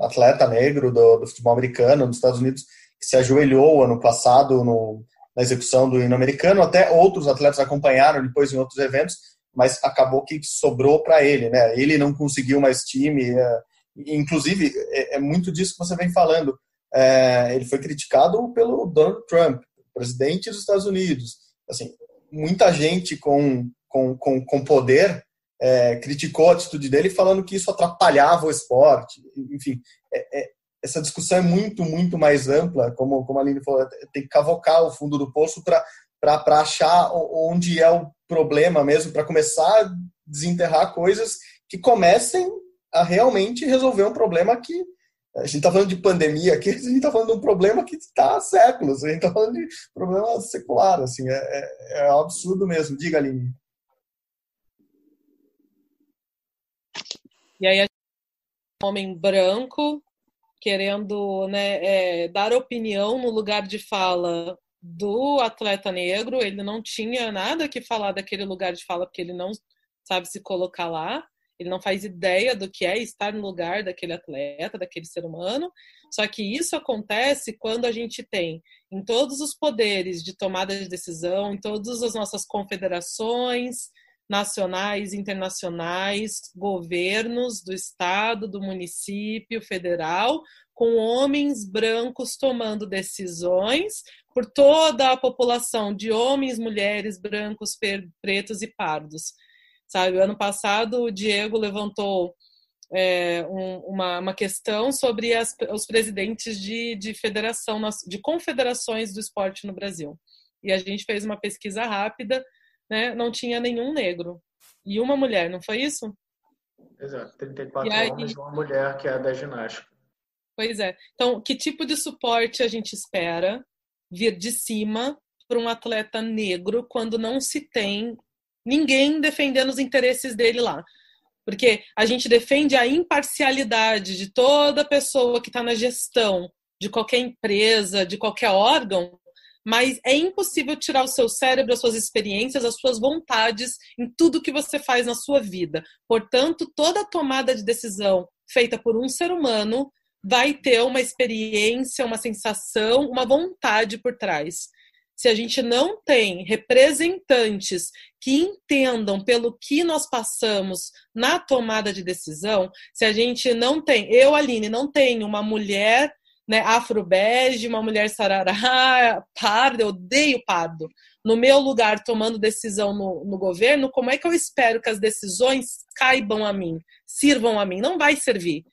atleta negro do, do, futebol americano nos Estados Unidos, que se ajoelhou ano passado no, na execução do hino americano. Até outros atletas acompanharam depois em outros eventos, mas acabou que sobrou para ele, né? Ele não conseguiu mais time. É, inclusive, é, é, muito disso que você vem falando. É, ele foi criticado pelo Donald Trump, presidente dos Estados Unidos. Assim, muita gente com, com, com, com poder é, criticou a atitude dele falando que isso atrapalhava o esporte. Enfim, é, é, essa discussão é muito, muito mais ampla, como, como a Aline falou, tem que cavocar o fundo do poço para achar onde é o problema mesmo, para começar a desenterrar coisas que comecem a realmente resolver um problema que a gente está falando de pandemia aqui, <laughs> a gente está falando de um problema que está há séculos, a gente está falando de problema secular, assim, é, é, é absurdo mesmo. Diga, Aline. E aí, um homem branco querendo né, é, dar opinião no lugar de fala do atleta negro, ele não tinha nada que falar daquele lugar de fala, porque ele não sabe se colocar lá ele não faz ideia do que é estar no lugar daquele atleta, daquele ser humano. Só que isso acontece quando a gente tem em todos os poderes de tomada de decisão, em todas as nossas confederações nacionais, internacionais, governos do estado, do município, federal, com homens brancos tomando decisões por toda a população de homens, mulheres, brancos, pretos e pardos sabe? Ano passado o Diego levantou é, um, uma, uma, questão sobre as, os presidentes de, de federação, de confederações do esporte no Brasil. E a gente fez uma pesquisa rápida, né? Não tinha nenhum negro e uma mulher, não foi isso? Exato, 34 aí, homens e uma mulher que é da ginástica. Pois é. Então, que tipo de suporte a gente espera vir de cima para um atleta negro quando não se tem ninguém defendendo os interesses dele lá. Porque a gente defende a imparcialidade de toda pessoa que está na gestão de qualquer empresa, de qualquer órgão, mas é impossível tirar o seu cérebro, as suas experiências, as suas vontades em tudo que você faz na sua vida. Portanto, toda tomada de decisão feita por um ser humano vai ter uma experiência, uma sensação, uma vontade por trás se a gente não tem representantes que entendam pelo que nós passamos na tomada de decisão, se a gente não tem, eu, Aline, não tenho uma mulher né, afro-bege, uma mulher sarará, pardo, eu odeio pardo, no meu lugar tomando decisão no, no governo, como é que eu espero que as decisões caibam a mim, sirvam a mim? Não vai servir.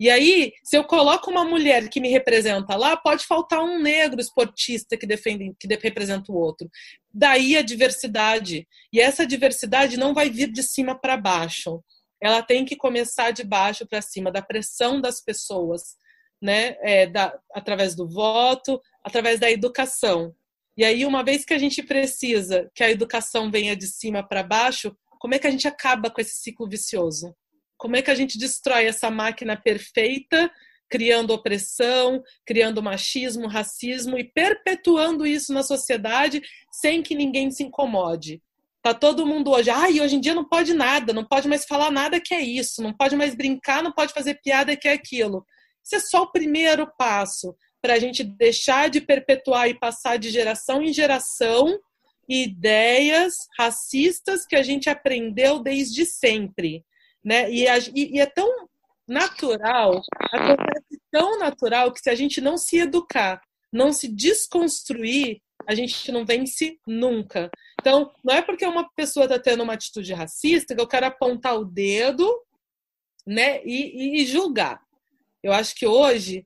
E aí, se eu coloco uma mulher que me representa lá, pode faltar um negro esportista que defende, que representa o outro. Daí a diversidade. E essa diversidade não vai vir de cima para baixo. Ela tem que começar de baixo para cima, da pressão das pessoas, né? É, da, através do voto, através da educação. E aí, uma vez que a gente precisa que a educação venha de cima para baixo, como é que a gente acaba com esse ciclo vicioso? Como é que a gente destrói essa máquina perfeita, criando opressão, criando machismo, racismo e perpetuando isso na sociedade sem que ninguém se incomode? Tá todo mundo hoje, ai, hoje em dia não pode nada, não pode mais falar nada que é isso, não pode mais brincar, não pode fazer piada que é aquilo. Isso é só o primeiro passo para a gente deixar de perpetuar e passar de geração em geração ideias racistas que a gente aprendeu desde sempre, né? E, e, e é tão natural, acontece tão natural que se a gente não se educar, não se desconstruir, a gente não vence nunca. Então, não é porque uma pessoa está tendo uma atitude racista que eu quero apontar o dedo, né, e, e, julgar. Eu acho que hoje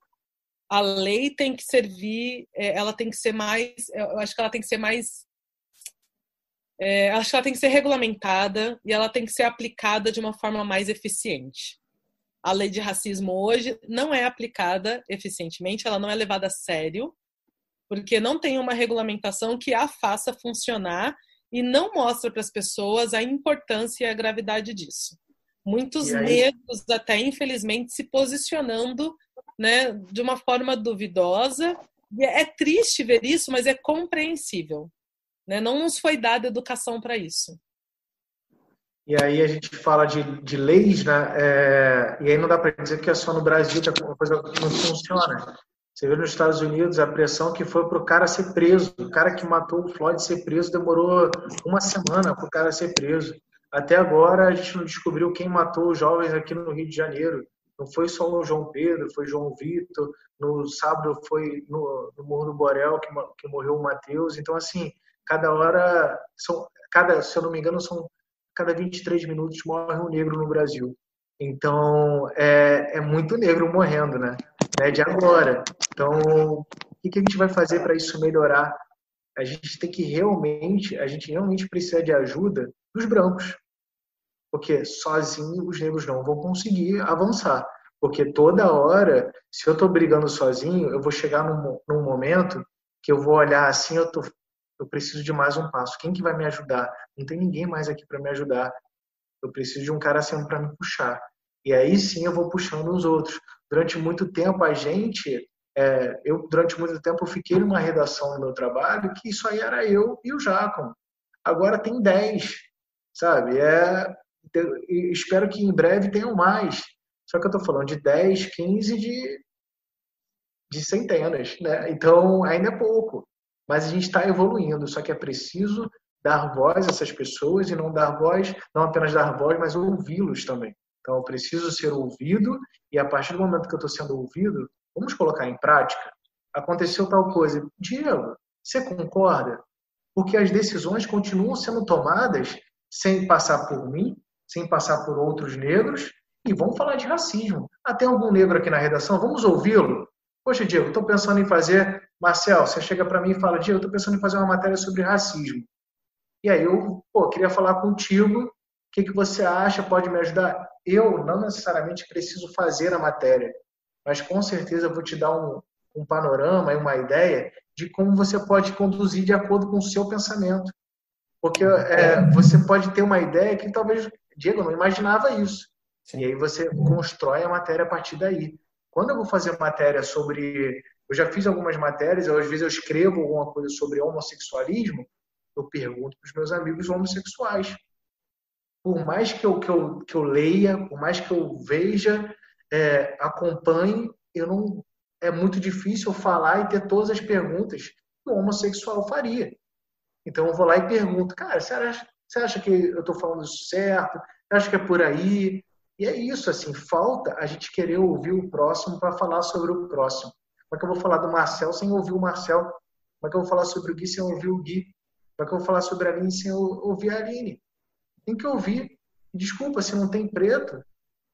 a lei tem que servir, é, ela tem que ser mais, eu acho que ela tem que ser mais, é, acho que ela tem que ser regulamentada e ela tem que ser aplicada de uma forma mais eficiente. A lei de racismo hoje não é aplicada eficientemente, ela não é levada a sério porque não tem uma regulamentação que a faça funcionar e não mostra para as pessoas a importância e a gravidade disso. Muitos negros até infelizmente se posicionando, né, de uma forma duvidosa. E é triste ver isso, mas é compreensível. Né? Não nos foi dada educação para isso. E aí a gente fala de, de leis, né? É, e aí não dá para dizer que é só no Brasil que a coisa não funciona. Você vê nos Estados Unidos a pressão que foi para o cara ser preso. O cara que matou o Floyd ser preso demorou uma semana para o cara ser preso. Até agora a gente não descobriu quem matou os jovens aqui no Rio de Janeiro. Não foi só o João Pedro, foi João Vitor. No sábado foi no, no Morro do Borel que, que morreu o Matheus. Então, assim, cada hora, são, cada, se eu não me engano, são cada 23 minutos morre um negro no Brasil. Então, é, é muito negro morrendo, né? né? De agora. Então, o que, que a gente vai fazer para isso melhorar? A gente tem que realmente, a gente realmente precisa de ajuda dos brancos. Porque sozinho os negros não vão conseguir avançar. Porque toda hora, se eu estou brigando sozinho, eu vou chegar num, num momento que eu vou olhar assim, eu, tô, eu preciso de mais um passo. Quem que vai me ajudar? Não tem ninguém mais aqui para me ajudar. Eu preciso de um cara assim para me puxar. E aí sim eu vou puxando os outros. Durante muito tempo a gente, é, eu durante muito tempo eu fiquei numa redação no meu trabalho que isso aí era eu e o Jacom. Agora tem 10, sabe? É, espero que em breve tenham mais. Só que eu estou falando de 10, 15 de, de centenas, né? Então ainda é pouco. Mas a gente está evoluindo, só que é preciso dar voz a essas pessoas e não dar voz, não apenas dar voz, mas ouvi-los também. Então, eu preciso ser ouvido e a partir do momento que eu estou sendo ouvido, vamos colocar em prática. Aconteceu tal coisa. Diego, você concorda? Porque as decisões continuam sendo tomadas sem passar por mim, sem passar por outros negros, e vamos falar de racismo. Ah, tem algum negro aqui na redação? Vamos ouvi-lo? Poxa, Diego, estou pensando em fazer. Marcel, você chega para mim e fala: Diego, estou pensando em fazer uma matéria sobre racismo. E aí eu pô, queria falar contigo. O que, que você acha? Pode me ajudar? Eu não necessariamente preciso fazer a matéria, mas com certeza vou te dar um, um panorama e uma ideia de como você pode conduzir de acordo com o seu pensamento. Porque é, você pode ter uma ideia que talvez, Diego, não imaginava isso. Sim. E aí você constrói a matéria a partir daí. Quando eu vou fazer matéria sobre. Eu já fiz algumas matérias, às vezes eu escrevo alguma coisa sobre homossexualismo, eu pergunto para os meus amigos homossexuais. Por mais que eu, que eu, que eu leia, por mais que eu veja, é, acompanhe, eu não, é muito difícil falar e ter todas as perguntas que o homossexual faria. Então eu vou lá e pergunto, cara, você acha, você acha que eu estou falando certo? Você acha que é por aí? E é isso, assim, falta a gente querer ouvir o próximo para falar sobre o próximo. Como é que eu vou falar do Marcel sem ouvir o Marcel? Como é que eu vou falar sobre o Gui sem ouvir o Gui? Como é que eu vou falar sobre a Aline sem ouvir a Aline? Tem que ouvir. Desculpa, se não tem preto,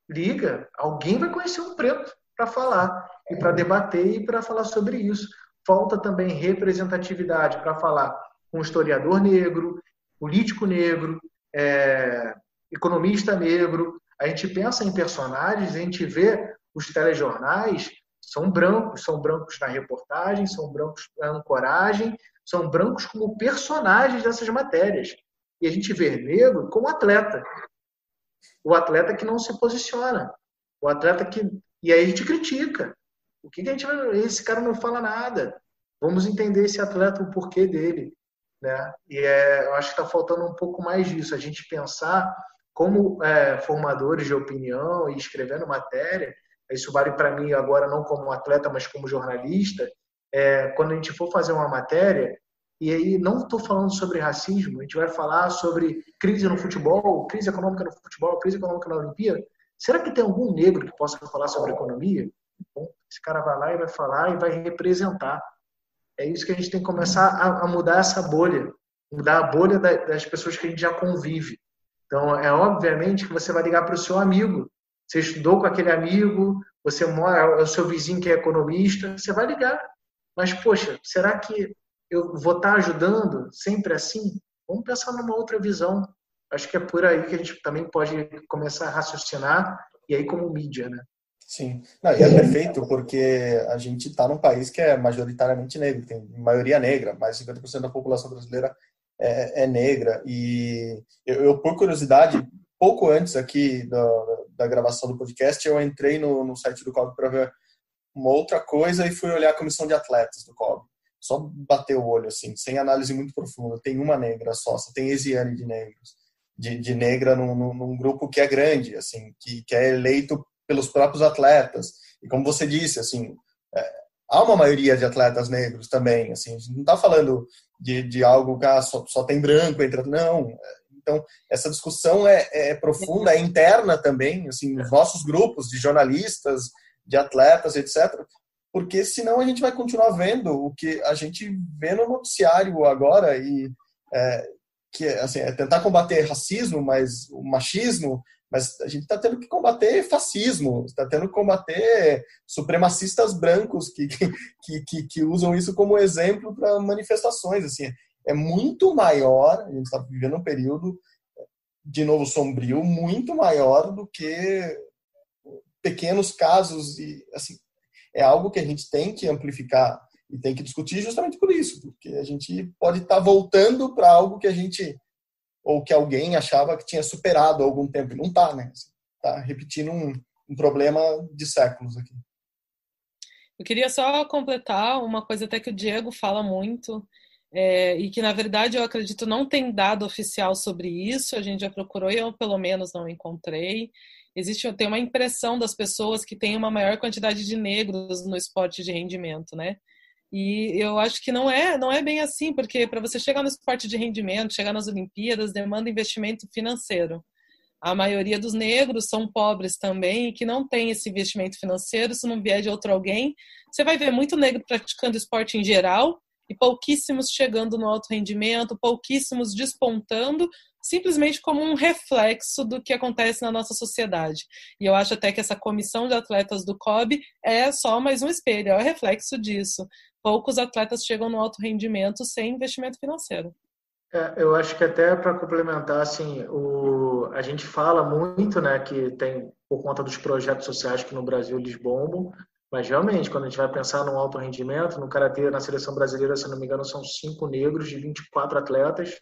liga. Alguém vai conhecer um preto para falar e para debater e para falar sobre isso. Falta também representatividade para falar com um historiador negro, político negro, é, economista negro. A gente pensa em personagens, a gente vê os telejornais são brancos, são brancos na reportagem, são brancos na ancoragem, são brancos como personagens dessas matérias. E a gente vê negro como atleta. O atleta que não se posiciona. O atleta que. E aí a gente critica. O que, que a gente. Esse cara não fala nada. Vamos entender esse atleta, o porquê dele. Né? E é, eu acho que está faltando um pouco mais disso, a gente pensar como é, formadores de opinião e escrevendo matéria, isso vale para mim agora não como atleta, mas como jornalista, é, quando a gente for fazer uma matéria, e aí não estou falando sobre racismo, a gente vai falar sobre crise no futebol, crise econômica no futebol, crise econômica na Olimpíada. Será que tem algum negro que possa falar sobre economia? Bom, esse cara vai lá e vai falar e vai representar. É isso que a gente tem que começar a, a mudar essa bolha, mudar a bolha das pessoas que a gente já convive. Então, é obviamente que você vai ligar para o seu amigo. Você estudou com aquele amigo, você mora, é o seu vizinho que é economista, você vai ligar. Mas, poxa, será que eu vou estar ajudando sempre assim? Vamos pensar numa outra visão. Acho que é por aí que a gente também pode começar a raciocinar, e aí como mídia, né? Sim, Não, e é perfeito porque a gente está num país que é majoritariamente negro, tem maioria negra, mais de 50% da população brasileira é, é negra. E eu, eu, por curiosidade, pouco antes aqui da, da gravação do podcast, eu entrei no, no site do COB para ver uma outra coisa e fui olhar a comissão de atletas do COB. Só bater o olho, assim, sem análise muito profunda. Tem uma negra só, só tem Exiane de negros. De, de negra num, num, num, grupo que é grande, assim, que, que é eleito pelos próprios atletas. E como você disse, assim, é, há uma maioria de atletas negros também. Assim, a gente não está falando de, de algo que ah, só, só tem branco entre não. Então essa discussão é, é profunda, é interna também, assim, nos nossos grupos de jornalistas, de atletas, etc. Porque senão a gente vai continuar vendo o que a gente vê no noticiário agora e é, que assim, é tentar combater racismo, mas o machismo, mas a gente está tendo que combater fascismo, está tendo que combater supremacistas brancos que, que, que, que usam isso como exemplo para manifestações. Assim, é muito maior, a gente está vivendo um período, de novo, sombrio, muito maior do que pequenos casos. e assim É algo que a gente tem que amplificar e tem que discutir justamente por isso, porque a gente pode estar tá voltando para algo que a gente ou que alguém achava que tinha superado algum tempo. E não está, né? Está repetindo um, um problema de séculos aqui. Eu queria só completar uma coisa até que o Diego fala muito, é, e que na verdade eu acredito não tem dado oficial sobre isso, a gente já procurou e eu pelo menos não encontrei. Existe tem uma impressão das pessoas que tem uma maior quantidade de negros no esporte de rendimento, né? E eu acho que não é, não é bem assim, porque para você chegar no esporte de rendimento, chegar nas Olimpíadas, demanda investimento financeiro. A maioria dos negros são pobres também e que não tem esse investimento financeiro. Se não vier de outro alguém, você vai ver muito negro praticando esporte em geral e pouquíssimos chegando no alto rendimento, pouquíssimos despontando, simplesmente como um reflexo do que acontece na nossa sociedade. E eu acho até que essa comissão de atletas do COB é só mais um espelho, é o reflexo disso poucos atletas chegam no alto rendimento sem investimento financeiro. É, eu acho que até para complementar, assim, o, a gente fala muito, né, que tem por conta dos projetos sociais que no Brasil eles bombam, mas realmente, quando a gente vai pensar no alto rendimento, no karatê, na seleção brasileira, se não me engano, são cinco negros de 24 atletas,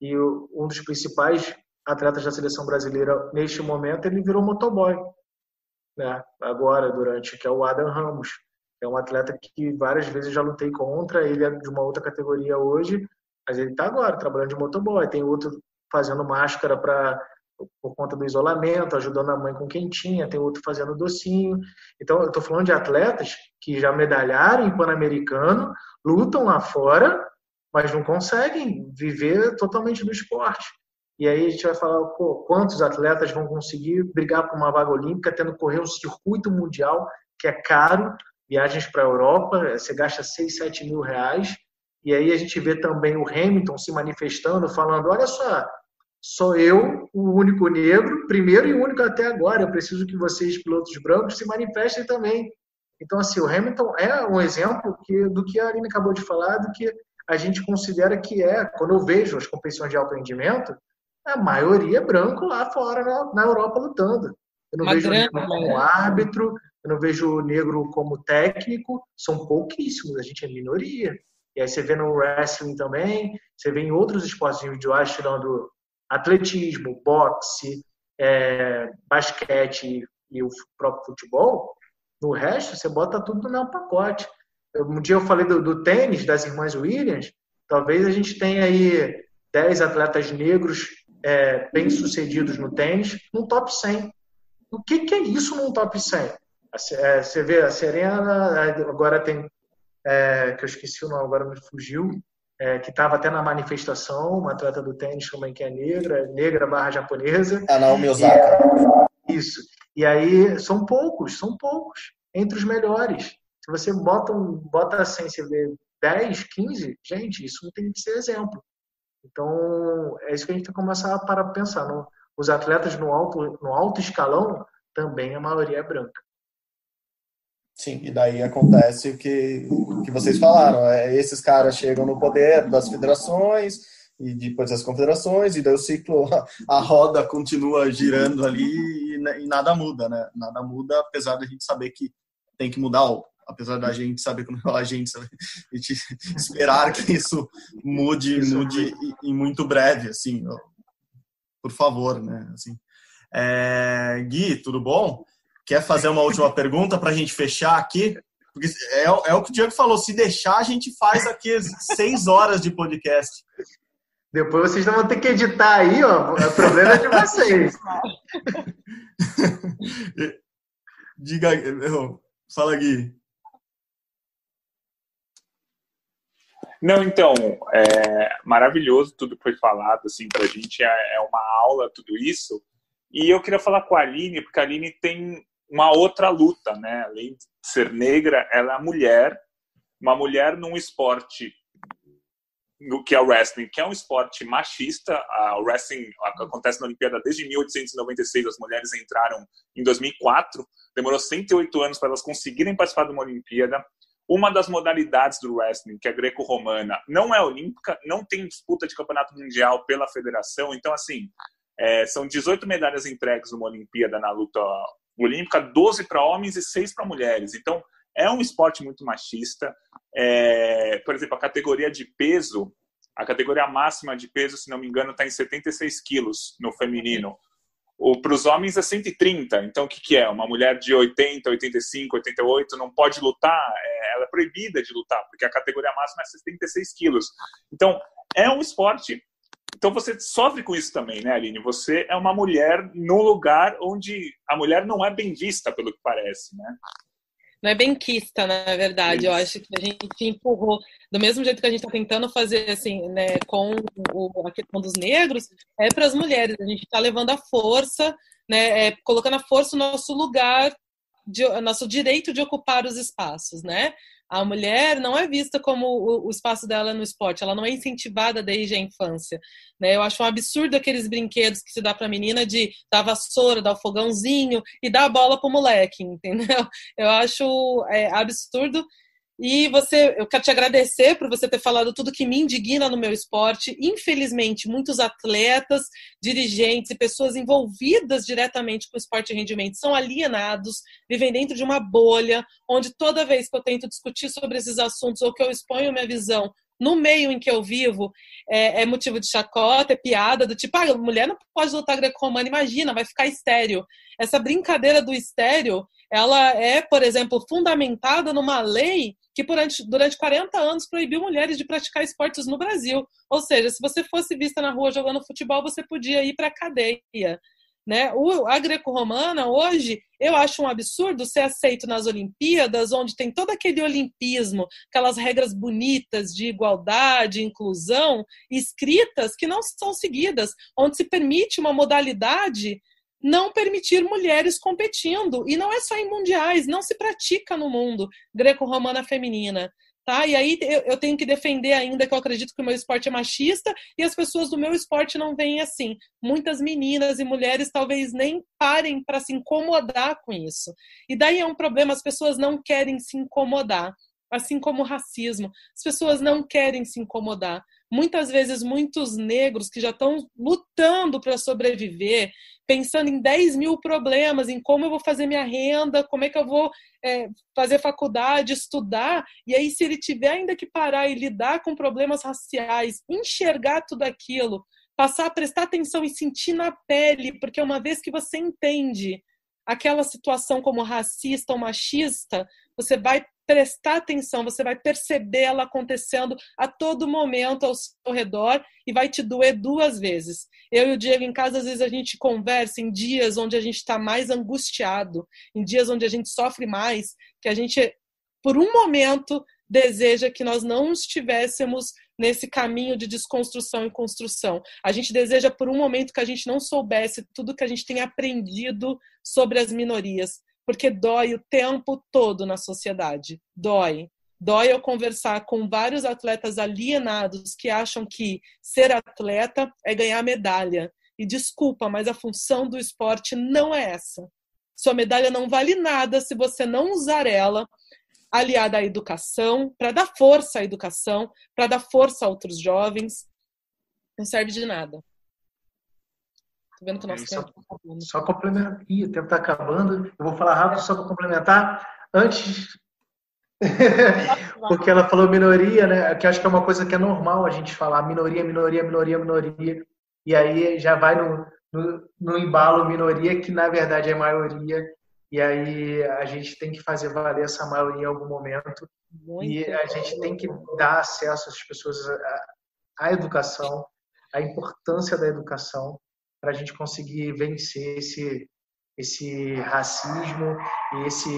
e o, um dos principais atletas da seleção brasileira neste momento, ele virou motoboy, né? Agora, durante que é o Adam Ramos. É um atleta que várias vezes já lutei contra, ele é de uma outra categoria hoje, mas ele está agora trabalhando de motoboy. Tem outro fazendo máscara para por conta do isolamento, ajudando a mãe com quentinha, tem outro fazendo docinho. Então, eu estou falando de atletas que já medalharam em Pan-Americano, lutam lá fora, mas não conseguem viver totalmente do esporte. E aí a gente vai falar pô, quantos atletas vão conseguir brigar por uma vaga olímpica, tendo que correr um circuito mundial que é caro, viagens para a Europa, você gasta 6, 7 mil reais. E aí a gente vê também o Hamilton se manifestando, falando: olha só, sou eu o único negro, primeiro e único até agora. Eu preciso que vocês, pilotos brancos, se manifestem também. Então, assim, o Hamilton é um exemplo que, do que a Aline acabou de falar, do que a gente considera que é, quando eu vejo as competições de alto rendimento, a maioria é branco lá fora na, na Europa lutando. Eu não Uma vejo como né? árbitro, eu não vejo negro como técnico, são pouquíssimos, a gente é minoria. E aí você vê no wrestling também, você vê em outros esportes individuais, tirando atletismo, boxe, é, basquete e o próprio futebol, no resto você bota tudo no mesmo pacote. Um dia eu falei do, do tênis das irmãs Williams, Talvez a gente tenha aí 10 atletas negros é, bem-sucedidos no tênis, no top 100. O que, que é isso num top 100? É, você vê a Serena, agora tem, é, que eu esqueci o nome, agora me fugiu, é, que estava até na manifestação, uma atleta do tênis também que é negra, negra barra japonesa. A Naomi Osaka. E, isso. E aí são poucos, são poucos, entre os melhores. Se você bota, um, bota assim, você vê 10, 15, gente, isso não tem que ser exemplo. Então, é isso que a gente tem que começar para pensar. No, os atletas no alto, no alto escalão, também a maioria é branca. Sim, e daí acontece o que, que vocês falaram. É, esses caras chegam no poder das federações e depois das confederações, e daí o ciclo, <laughs> a roda continua girando ali e, e nada muda, né? Nada muda, apesar da gente saber que tem que mudar apesar da gente saber como é a gente, sabe? <laughs> a gente esperar que isso mude, mude em muito breve, assim, por favor, né? Assim, é... Gui, tudo bom? Quer fazer uma última pergunta para a gente fechar aqui? Porque é, é o que o Diego falou, se deixar, a gente faz aqui seis horas de podcast. Depois vocês não vão ter que editar aí, ó. O problema é de vocês. <laughs> Diga, fala, Gui. Não, então, é maravilhoso tudo que foi falado, assim, pra gente é, é uma aula tudo isso. E eu queria falar com a Aline, porque a Aline tem uma outra luta, né? Além de ser negra, ela é mulher, uma mulher num esporte no que é o wrestling, que é um esporte machista. O wrestling acontece na Olimpíada desde 1896, as mulheres entraram em 2004, demorou 108 anos para elas conseguirem participar de uma Olimpíada. Uma das modalidades do wrestling, que é greco-romana, não é olímpica, não tem disputa de campeonato mundial pela federação. Então, assim, é, são 18 medalhas entregues numa Olimpíada na luta olímpica, 12 para homens e 6 para mulheres. Então, é um esporte muito machista. É, por exemplo, a categoria de peso, a categoria máxima de peso, se não me engano, está em 76 quilos no feminino para os homens é 130. Então, o que, que é? Uma mulher de 80, 85, 88 não pode lutar, é, ela é proibida de lutar, porque a categoria máxima é 76 quilos. Então, é um esporte. Então, você sofre com isso também, né, Aline? Você é uma mulher num lugar onde a mulher não é bem vista, pelo que parece, né? não é benquista, na verdade. Eu acho que a gente empurrou, do mesmo jeito que a gente está tentando fazer assim, né, com o, a questão dos negros, é para as mulheres. A gente está levando a força, né, é, colocando a força no nosso lugar, de, nosso direito de ocupar os espaços, né? A mulher não é vista como o, espaço dela no esporte, ela não é incentivada desde a infância. Né? Eu acho um absurdo aqueles brinquedos que se dá para a menina de dar vassoura, dar o fogãozinho e dar a bola para o moleque, <laughs> entendeu? Eu acho é, absurdo e você, eu quero te agradecer por você ter falado tudo que me indigna no meu esporte. Infelizmente, muitos atletas, dirigentes e pessoas envolvidas diretamente com esporte e rendimento são alienados, vivem dentro de uma bolha, onde toda vez que eu tento discutir sobre esses assuntos ou que eu exponho minha visão no meio em que eu vivo, é, é motivo de chacota, é piada, do tipo, ah, mulher não pode lutar greco-romana, imagina, vai ficar estéreo. Essa brincadeira do estéreo, ela é, por exemplo, fundamentada numa lei que durante, durante 40 anos proibiu mulheres de praticar esportes no Brasil. Ou seja, se você fosse vista na rua jogando futebol, você podia ir para a cadeia. Né? O, a greco-romana, hoje, eu acho um absurdo ser aceito nas Olimpíadas, onde tem todo aquele olimpismo, aquelas regras bonitas de igualdade, inclusão, escritas que não são seguidas, onde se permite uma modalidade não permitir mulheres competindo. E não é só em mundiais, não se pratica no mundo greco-romana feminina. Tá? E aí eu tenho que defender ainda que eu acredito que o meu esporte é machista e as pessoas do meu esporte não veem assim. Muitas meninas e mulheres talvez nem parem para se incomodar com isso. E daí é um problema, as pessoas não querem se incomodar, assim como o racismo. As pessoas não querem se incomodar muitas vezes muitos negros que já estão lutando para sobreviver, pensando em 10 mil problemas, em como eu vou fazer minha renda, como é que eu vou é, fazer faculdade, estudar, e aí se ele tiver ainda que parar e lidar com problemas raciais, enxergar tudo aquilo, passar a prestar atenção e sentir na pele, porque uma vez que você entende aquela situação como racista ou machista, você vai prestar atenção, você vai perceber ela acontecendo a todo momento ao seu redor e vai te doer duas vezes. Eu e o Diego em casa, às vezes a gente conversa em dias onde a gente está mais angustiado, em dias onde a gente sofre mais, que a gente, por um momento, deseja que nós não estivéssemos nesse caminho de desconstrução e construção. A gente deseja por um momento que a gente não soubesse tudo que a gente tem aprendido sobre as minorias, porque dói o tempo todo na sociedade. Dói. Dói eu conversar com vários atletas alienados que acham que ser atleta é ganhar medalha. E desculpa, mas a função do esporte não é essa. Sua medalha não vale nada se você não usar ela aliada à educação, para dar força à educação, para dar força a outros jovens. Não serve de nada. Tô vendo que o nosso é, tempo está acabando. Só complementar. Ih, o tempo está acabando. Eu vou falar rápido só para complementar. Antes. <laughs> Porque ela falou minoria, né? Que acho que é uma coisa que é normal a gente falar minoria, minoria, minoria, minoria. E aí já vai no, no, no embalo minoria, que na verdade é maioria e aí a gente tem que fazer valer essa maioria em algum momento Muito e a gente tem que dar acesso às pessoas à, à educação, à importância da educação para a gente conseguir vencer esse esse racismo e esse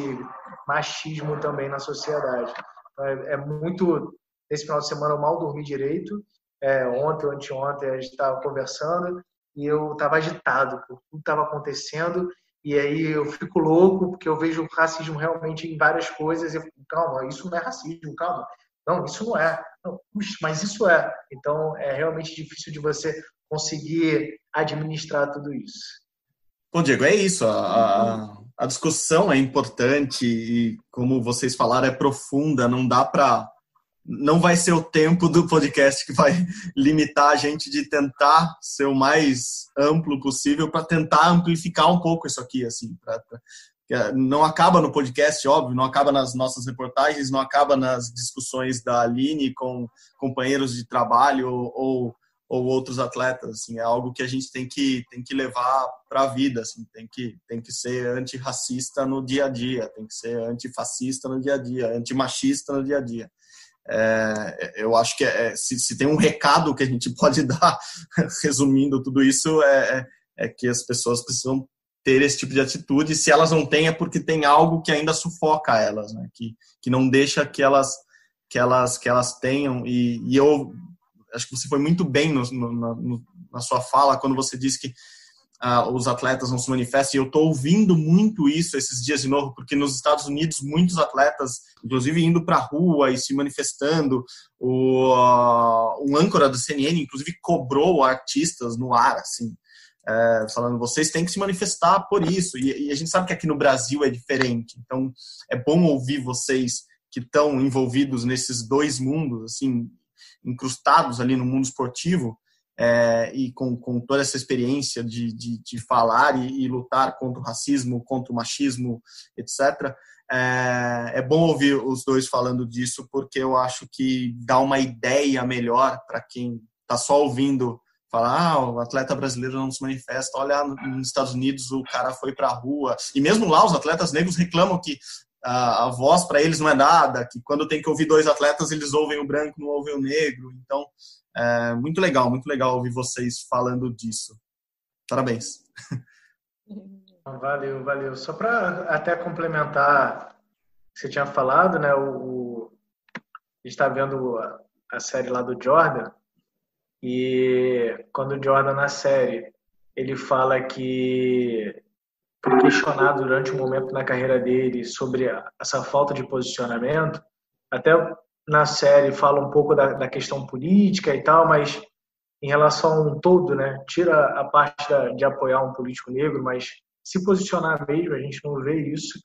machismo também na sociedade. Então, é, é, muito esse final de semana eu mal dormi direito. É, ontem, anteontem a gente estava conversando e eu estava agitado, tudo estava acontecendo e aí eu fico louco porque eu vejo racismo realmente em várias coisas. E eu fico, calma, isso não é racismo, calma. Não, isso não é. Não, puxa, mas isso é. Então é realmente difícil de você conseguir administrar tudo isso. Bom, Diego, é isso. A, a, a discussão é importante e, como vocês falaram, é profunda. Não dá para não vai ser o tempo do podcast que vai <laughs> limitar a gente de tentar ser o mais amplo possível para tentar amplificar um pouco isso aqui, assim, pra, pra, é, não acaba no podcast, óbvio, não acaba nas nossas reportagens, não acaba nas discussões da Aline com companheiros de trabalho ou, ou, ou outros atletas, assim, é algo que a gente tem que tem que levar para a vida, assim, tem que tem que ser antirracista no dia a dia, tem que ser antifascista no dia a dia, antimachista no dia a dia. É, eu acho que é, se, se, tem um recado que a gente <laughs> pode dar, resumindo tudo isso, é, é, é, que as pessoas precisam ter esse tipo de atitude. Se elas não têm, é porque tem algo que ainda sufoca elas, né? que, que não deixa que elas, que elas, que elas tenham. E, e eu acho que você foi muito bem no, no, no, na sua fala quando você disse que uh, os atletas não se manifestam. E eu estou ouvindo muito isso esses dias de novo, porque nos Estados Unidos muitos atletas, inclusive indo para a rua e se manifestando. O, uh, um âncora do CNN, inclusive, cobrou artistas no ar, assim, é, falando vocês têm que se manifestar por isso. E, e a gente sabe que aqui no Brasil é diferente. Então é bom ouvir vocês que estão envolvidos nesses dois mundos, assim, incrustados ali no mundo esportivo, é, e com, com toda essa experiência de, de, de falar e, e, lutar contra o racismo, contra o machismo, etc. É, é bom ouvir os dois falando disso, porque eu acho que dá uma ideia melhor para quem está só ouvindo falar, ah, o atleta brasileiro não se manifesta, olha, nos Estados Unidos o cara foi para a rua. E mesmo lá, os atletas negros reclamam que a, a voz para eles não é nada, que quando tem que ouvir dois atletas, eles ouvem o branco, não ouvem o negro. Então, é muito legal, muito legal ouvir vocês falando disso. Parabéns. <laughs> Valeu, valeu. Só para até complementar o que você tinha falado, né? O, o a gente está vendo a, a, série lá do Jordan e quando o Jordan na série ele fala que questionado durante um momento na carreira dele sobre essa falta de posicionamento, até na série fala um pouco da, da questão política e tal, mas em relação a um todo, né, tira a parte da, de apoiar um político negro, mas se posicionar mesmo, a gente não vê isso.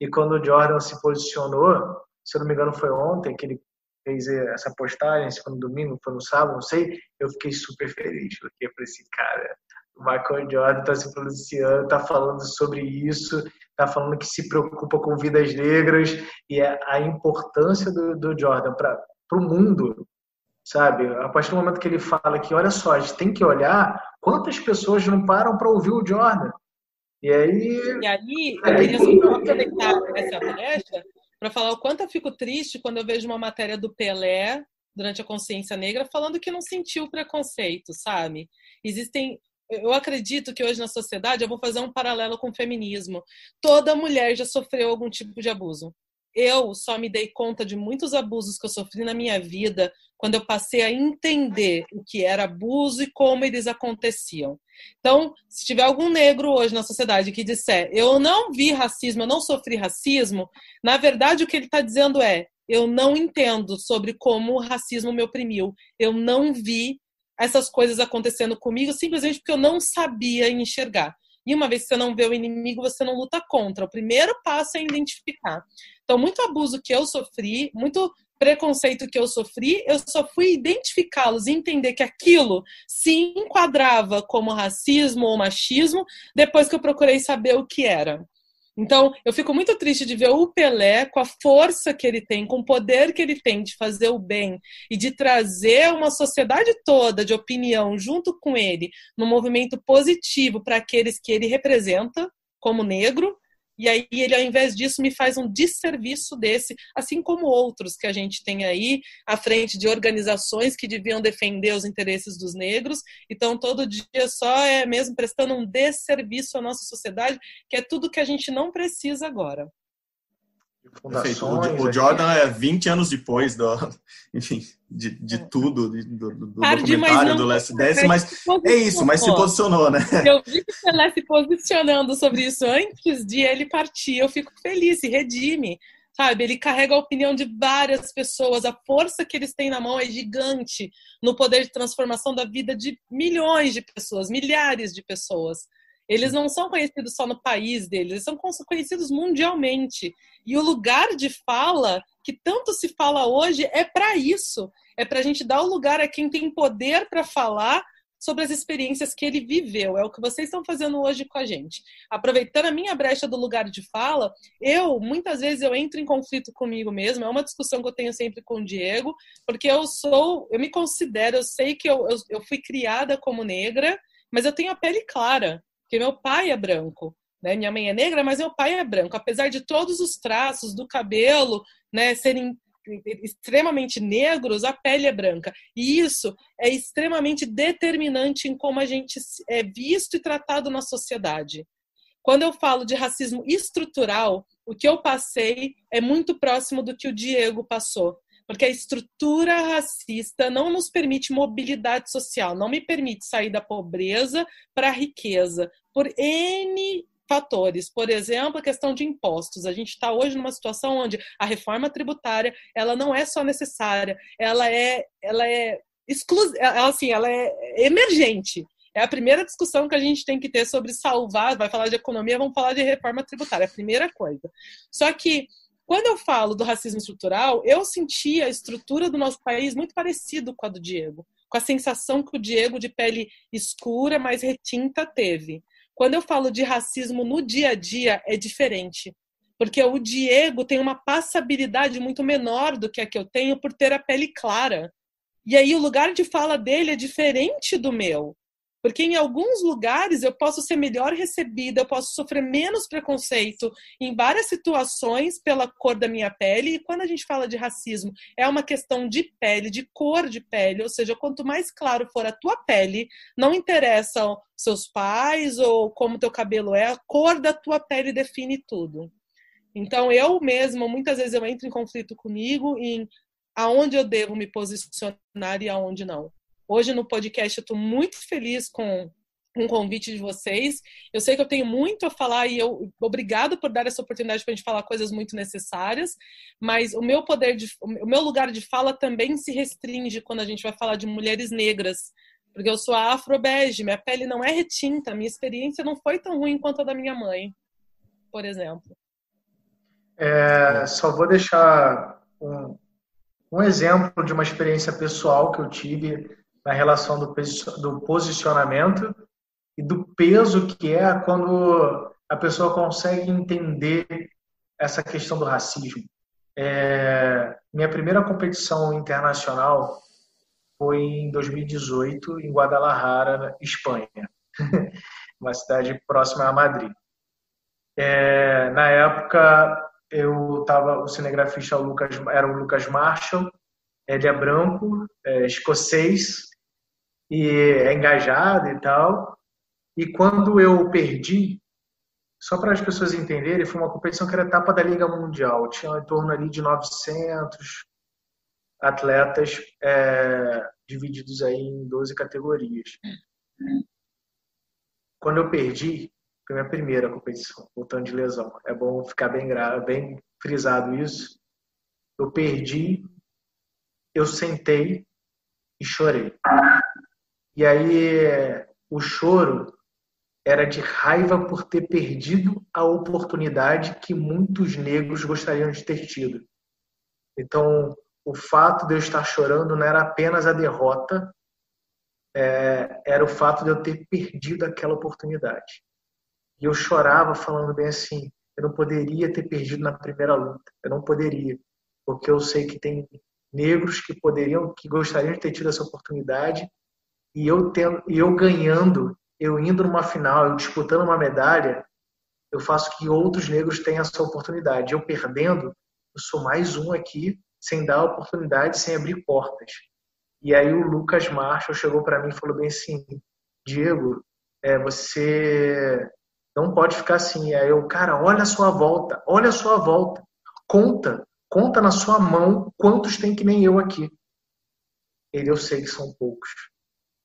E quando o Jordan se posicionou, se eu não me engano foi ontem que ele fez essa postagem, se foi no domingo, foi no sábado, não sei, eu fiquei super feliz, porque eu falei assim, cara, o Michael Jordan está se pronunciando, está falando sobre isso, está falando que se preocupa com vidas negras e é a importância do, do Jordan para o mundo, sabe? A partir do momento que ele fala que, olha só, a gente tem que olhar quantas pessoas não param para ouvir o Jordan. E aí. E aí, eu queria só aproveitar essa brecha para falar o quanto eu fico triste quando eu vejo uma matéria do Pelé durante a consciência negra falando que não sentiu preconceito, sabe? Existem eu acredito que hoje na sociedade, eu vou fazer um paralelo com o feminismo. Toda mulher já sofreu algum tipo de abuso. Eu só me dei conta de muitos abusos que eu sofri na minha vida quando eu passei a entender o que era abuso e como eles aconteciam. Então, se tiver algum negro hoje na sociedade que disser eu não vi racismo, eu não sofri racismo, na verdade o que ele está dizendo é eu não entendo sobre como o racismo me oprimiu, eu não vi essas coisas acontecendo comigo simplesmente porque eu não sabia enxergar. E uma vez que você não vê o inimigo, você não luta contra. O primeiro passo é identificar. Então, muito abuso que eu sofri, muito preconceito que eu sofri, eu só fui identificá-los e entender que aquilo se enquadrava como racismo ou machismo depois que eu procurei saber o que era. Então, eu fico muito triste de ver o Pelé com a força que ele tem, com o poder que ele tem de fazer o bem e de trazer uma sociedade toda de opinião junto com ele, num movimento positivo para aqueles que ele representa, como negro, e aí ele, ao invés disso, me faz um desserviço desse, assim como outros que a gente tem aí à frente de organizações que deviam defender os interesses dos negros. Então, todo dia só é mesmo prestando um desserviço à nossa sociedade, que é tudo que a gente não precisa agora. Perfeito. O, Jordan é 20 anos depois do, <laughs> enfim, de, de é. tudo, de, do, do documentário do Last Dance, mas é isso, mas se posicionou, né? <laughs> Eu vi que o Pelé se posicionando sobre isso antes de ele partir, eu fico feliz, se redime, sabe? Ele carrega a opinião de várias pessoas, a força que eles têm na mão é gigante no poder de transformação da vida de milhões de pessoas, milhares de pessoas. Eles não são conhecidos só no país deles, eles são conhecidos mundialmente. E o lugar de fala, que tanto se fala hoje, é para isso. É para a gente dar o lugar a quem tem poder para falar sobre as experiências que ele viveu. É o que vocês estão fazendo hoje com a gente. Aproveitando a minha brecha do lugar de fala, eu, muitas vezes, eu entro em conflito comigo mesmo. É uma discussão que eu tenho sempre com o Diego, porque eu sou, eu me considero, eu sei que eu, eu, eu fui criada como negra, mas eu tenho a pele clara. Porque meu pai é branco, né? Minha mãe é negra, mas meu pai é branco. Apesar de todos os traços do cabelo, né, serem extremamente negros, a pele é branca. E isso é extremamente determinante em como a gente é visto e tratado na sociedade. Quando eu falo de racismo estrutural, o que eu passei é muito próximo do que o Diego passou porque a estrutura racista não nos permite mobilidade social, não me permite sair da pobreza para a riqueza, por N fatores. Por exemplo, a questão de impostos. A gente está hoje numa situação onde a reforma tributária ela não é só necessária, ela é, ela é exclusiva, ela, assim, ela é emergente. É a primeira discussão que a gente tem que ter sobre salvar, vai falar de economia, vamos falar de reforma tributária, é a primeira coisa. Só que quando eu falo do racismo estrutural, eu senti a estrutura do nosso país muito parecido com a do Diego, com a sensação que o Diego de pele escura, mais retinta, teve. Quando eu falo de racismo no dia a dia, é diferente. Porque o Diego tem uma passabilidade muito menor do que a que eu tenho por ter a pele clara. E aí o lugar de fala dele é diferente do meu. Porque em alguns lugares eu posso ser melhor recebida, eu posso sofrer menos preconceito em várias situações pela cor da minha pele. E quando a gente fala de racismo, é uma questão de pele, de cor de pele, ou seja, quanto mais claro for a tua pele, não interessa seus pais ou como teu cabelo é, a cor da tua pele define tudo. Então eu mesma, muitas vezes eu entro em conflito comigo em aonde eu devo me posicionar e aonde não. Hoje no podcast eu estou muito feliz com um convite de vocês. Eu sei que eu tenho muito a falar e eu obrigado por dar essa oportunidade para a gente falar coisas muito necessárias, mas o meu poder de o meu lugar de fala também se restringe quando a gente vai falar de mulheres negras, porque eu sou afro-bege, minha pele não é retinta, minha experiência não foi tão ruim quanto a da minha mãe, por exemplo. É, só vou deixar um, um exemplo de uma experiência pessoal que eu tive na relação do, posicionamento e do peso que é quando a pessoa consegue entender essa questão do racismo. É, minha primeira competição internacional foi em 2018 em Guadalajara, Espanha, <laughs> uma cidade próxima a Madrid. É, na época eu tava, o cinegrafista Lucas, era o Lucas Marshall, ele é branco, é escocês, e é engajado e tal. E quando eu perdi, só para as pessoas entenderem, foi uma competição que era etapa da Liga Mundial. Tinha em torno ali de 900 atletas é, divididos aí em 12 categorias. Quando eu perdi, foi minha primeira competição, voltando de lesão. É bom ficar bem, bem frisado isso. Eu perdi, eu sentei e chorei. E aí o choro era de raiva por ter perdido a oportunidade que muitos negros gostariam de ter tido. Então, o fato de eu estar chorando não era apenas a derrota, é, era o fato de eu ter perdido aquela oportunidade. E eu chorava falando bem assim, eu não poderia ter perdido na primeira luta, eu não poderia, porque eu sei que tem negros que poderiam, que gostariam de ter tido essa oportunidade, e eu tendo, e eu ganhando, eu indo numa final, eu disputando uma medalha, eu faço que outros negros tenham essa oportunidade. Eu perdendo, eu sou mais um aqui sem dar oportunidade, sem abrir portas. E aí o Lucas Marshall chegou para mim e falou bem assim, Diego, é, você não pode ficar assim. Aí eu, cara, olha a sua volta, olha a sua volta, conta, conta na sua mão quantos tem que nem eu aqui. Ele, eu sei que são poucos,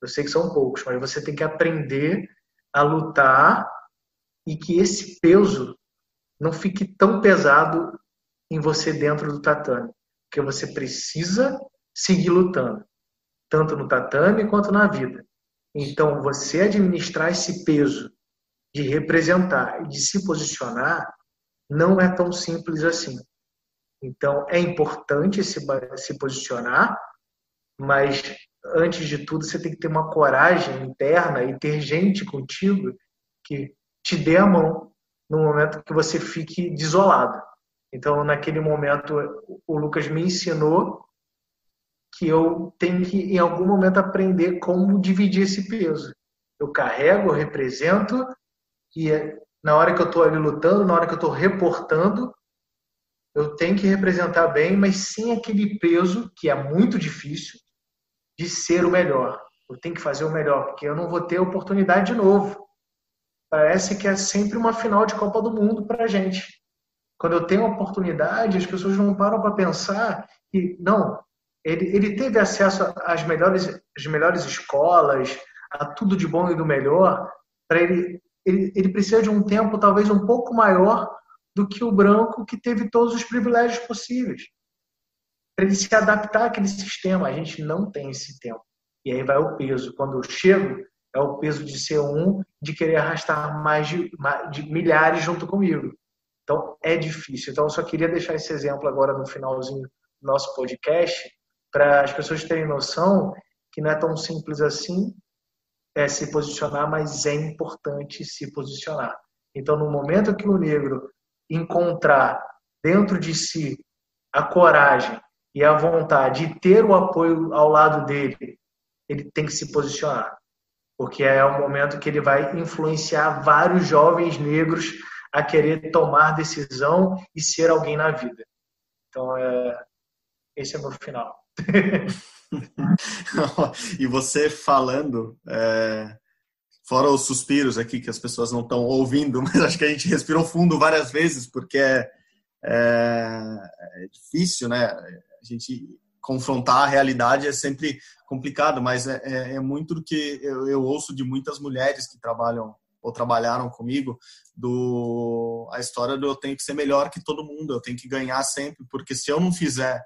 eu sei que são poucos, mas você tem que aprender a lutar e que esse peso não fique tão pesado em você dentro do tatame porque você precisa seguir lutando, tanto no tatame quanto na vida. Então, você administrar esse peso de representar e de se posicionar não é tão simples assim. Então, é importante se, se posicionar, mas antes de tudo, você tem que ter uma coragem interna e ter gente contigo que te dê a mão no momento que você fique desolado. Então, naquele momento, o Lucas me ensinou que eu tenho que, em algum momento, aprender como dividir esse peso. Eu carrego, eu represento, e na hora que eu estou ali lutando, na hora que eu estou reportando, eu tenho que representar bem, mas sem aquele peso, que é muito difícil, de ser o melhor. Eu tenho que fazer o melhor, porque eu não vou ter oportunidade de novo. Parece que é sempre uma final de Copa do Mundo para a gente. Quando eu tenho oportunidade, as pessoas não param para pensar que, não, ele, ele teve acesso às melhores, às melhores escolas, a tudo de bom e do melhor, para ele, ele, ele precisa de um tempo talvez um pouco maior do que o branco que teve todos os privilégios possíveis. Para ele se adaptar àquele sistema. A gente não tem esse tempo. E aí vai o peso. Quando eu chego, é o peso de ser um, de querer arrastar mais de, de milhares junto comigo. Então, é difícil. Então, eu só queria deixar esse exemplo agora no finalzinho do nosso podcast, para as pessoas terem noção que não é tão simples assim é, se posicionar, mas é importante se posicionar. Então, no momento que o negro encontrar dentro de si a coragem e a vontade de ter o apoio ao lado dele, ele tem que se posicionar. Porque é o momento que ele vai influenciar vários jovens negros a querer tomar decisão e ser alguém na vida. Então, é, esse é o meu final. <laughs> e você falando, é, fora os suspiros aqui que as pessoas não estão ouvindo, <laughs> mas acho que a gente respirou fundo várias vezes porque é, é difícil, né? A gente confrontar a realidade é sempre complicado, mas é, é, é muito do que eu, eu ouço de muitas mulheres que trabalham ou trabalharam comigo do a história do eu tenho que ser melhor que todo mundo, eu tenho que ganhar sempre, porque se eu não fizer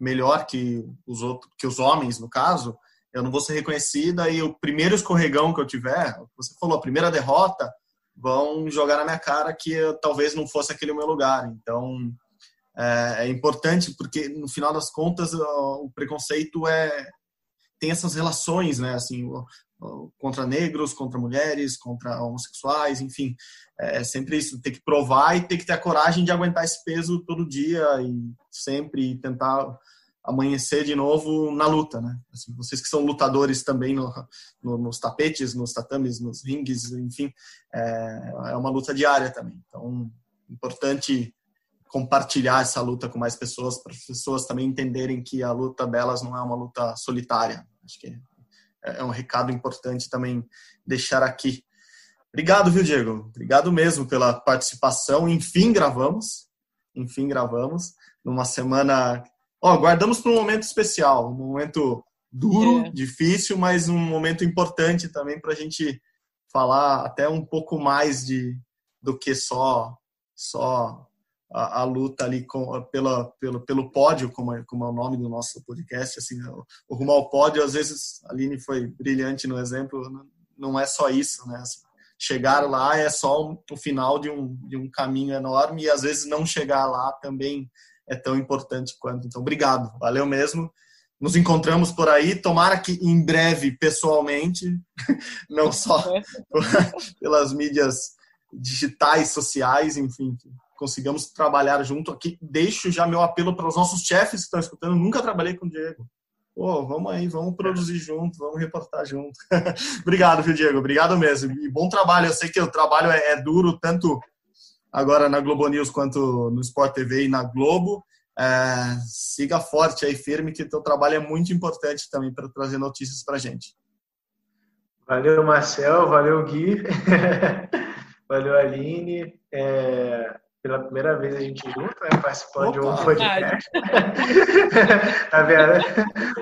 melhor que os outros, que os homens no caso, eu não vou ser reconhecida e o primeiro escorregão que eu tiver, você falou, a primeira derrota, vão jogar na minha cara que eu, talvez não fosse aquele o meu lugar. Então, é, é, importante porque no final das contas o preconceito é tem essas relações, né? Assim, contra negros, contra mulheres, contra homossexuais, enfim, é sempre isso, ter que provar e ter que ter a coragem de aguentar esse peso todo dia e sempre tentar amanhecer de novo na luta, né? Assim, vocês que são lutadores também no, no, nos tapetes, nos tatames, nos ringues, enfim, é, é uma luta diária também. Então, importante compartilhar essa luta com mais pessoas, para as pessoas também entenderem que a luta delas não é uma luta solitária. Acho que é, é um recado importante também deixar aqui. Obrigado, viu, Diego? Obrigado mesmo pela participação. Enfim, gravamos. Enfim, gravamos. Numa semana. Ó, guardamos para um momento especial, um momento duro, é. difícil, mas um momento importante também para a gente falar até um pouco mais de do que só só a, a luta ali com, pela, pelo, pelo pódio, como é, como é o nome do nosso podcast. Assim, o, o rumo ao pódio, às vezes, a Aline foi brilhante no exemplo, não é só isso, né? Assim, chegar lá é só o final de um, de um caminho enorme e às vezes não chegar lá também é tão importante quanto. Então, obrigado, valeu mesmo. Nos encontramos por aí, tomara que em breve, pessoalmente, <laughs> não só <laughs> pelas mídias digitais, sociais, enfim, consigamos trabalhar junto aqui. Deixo já meu apelo para os nossos chefes que estão escutando. Nunca trabalhei com o Diego. Pô, vamos aí, vamos produzir junto, vamos reportar junto. <laughs> Obrigado, viu, Diego? Obrigado mesmo. E bom trabalho. Eu sei que o trabalho é, é duro, tanto agora na Globo News quanto no Sport TV e na Globo. É, siga forte aí, firme, que teu trabalho é muito importante também para trazer notícias para gente. Valeu, Marcel. Valeu, Gui. <laughs> valeu, Aline. É pela primeira vez a gente junto, né, participando Opa, de um podcast. <laughs> tá vendo?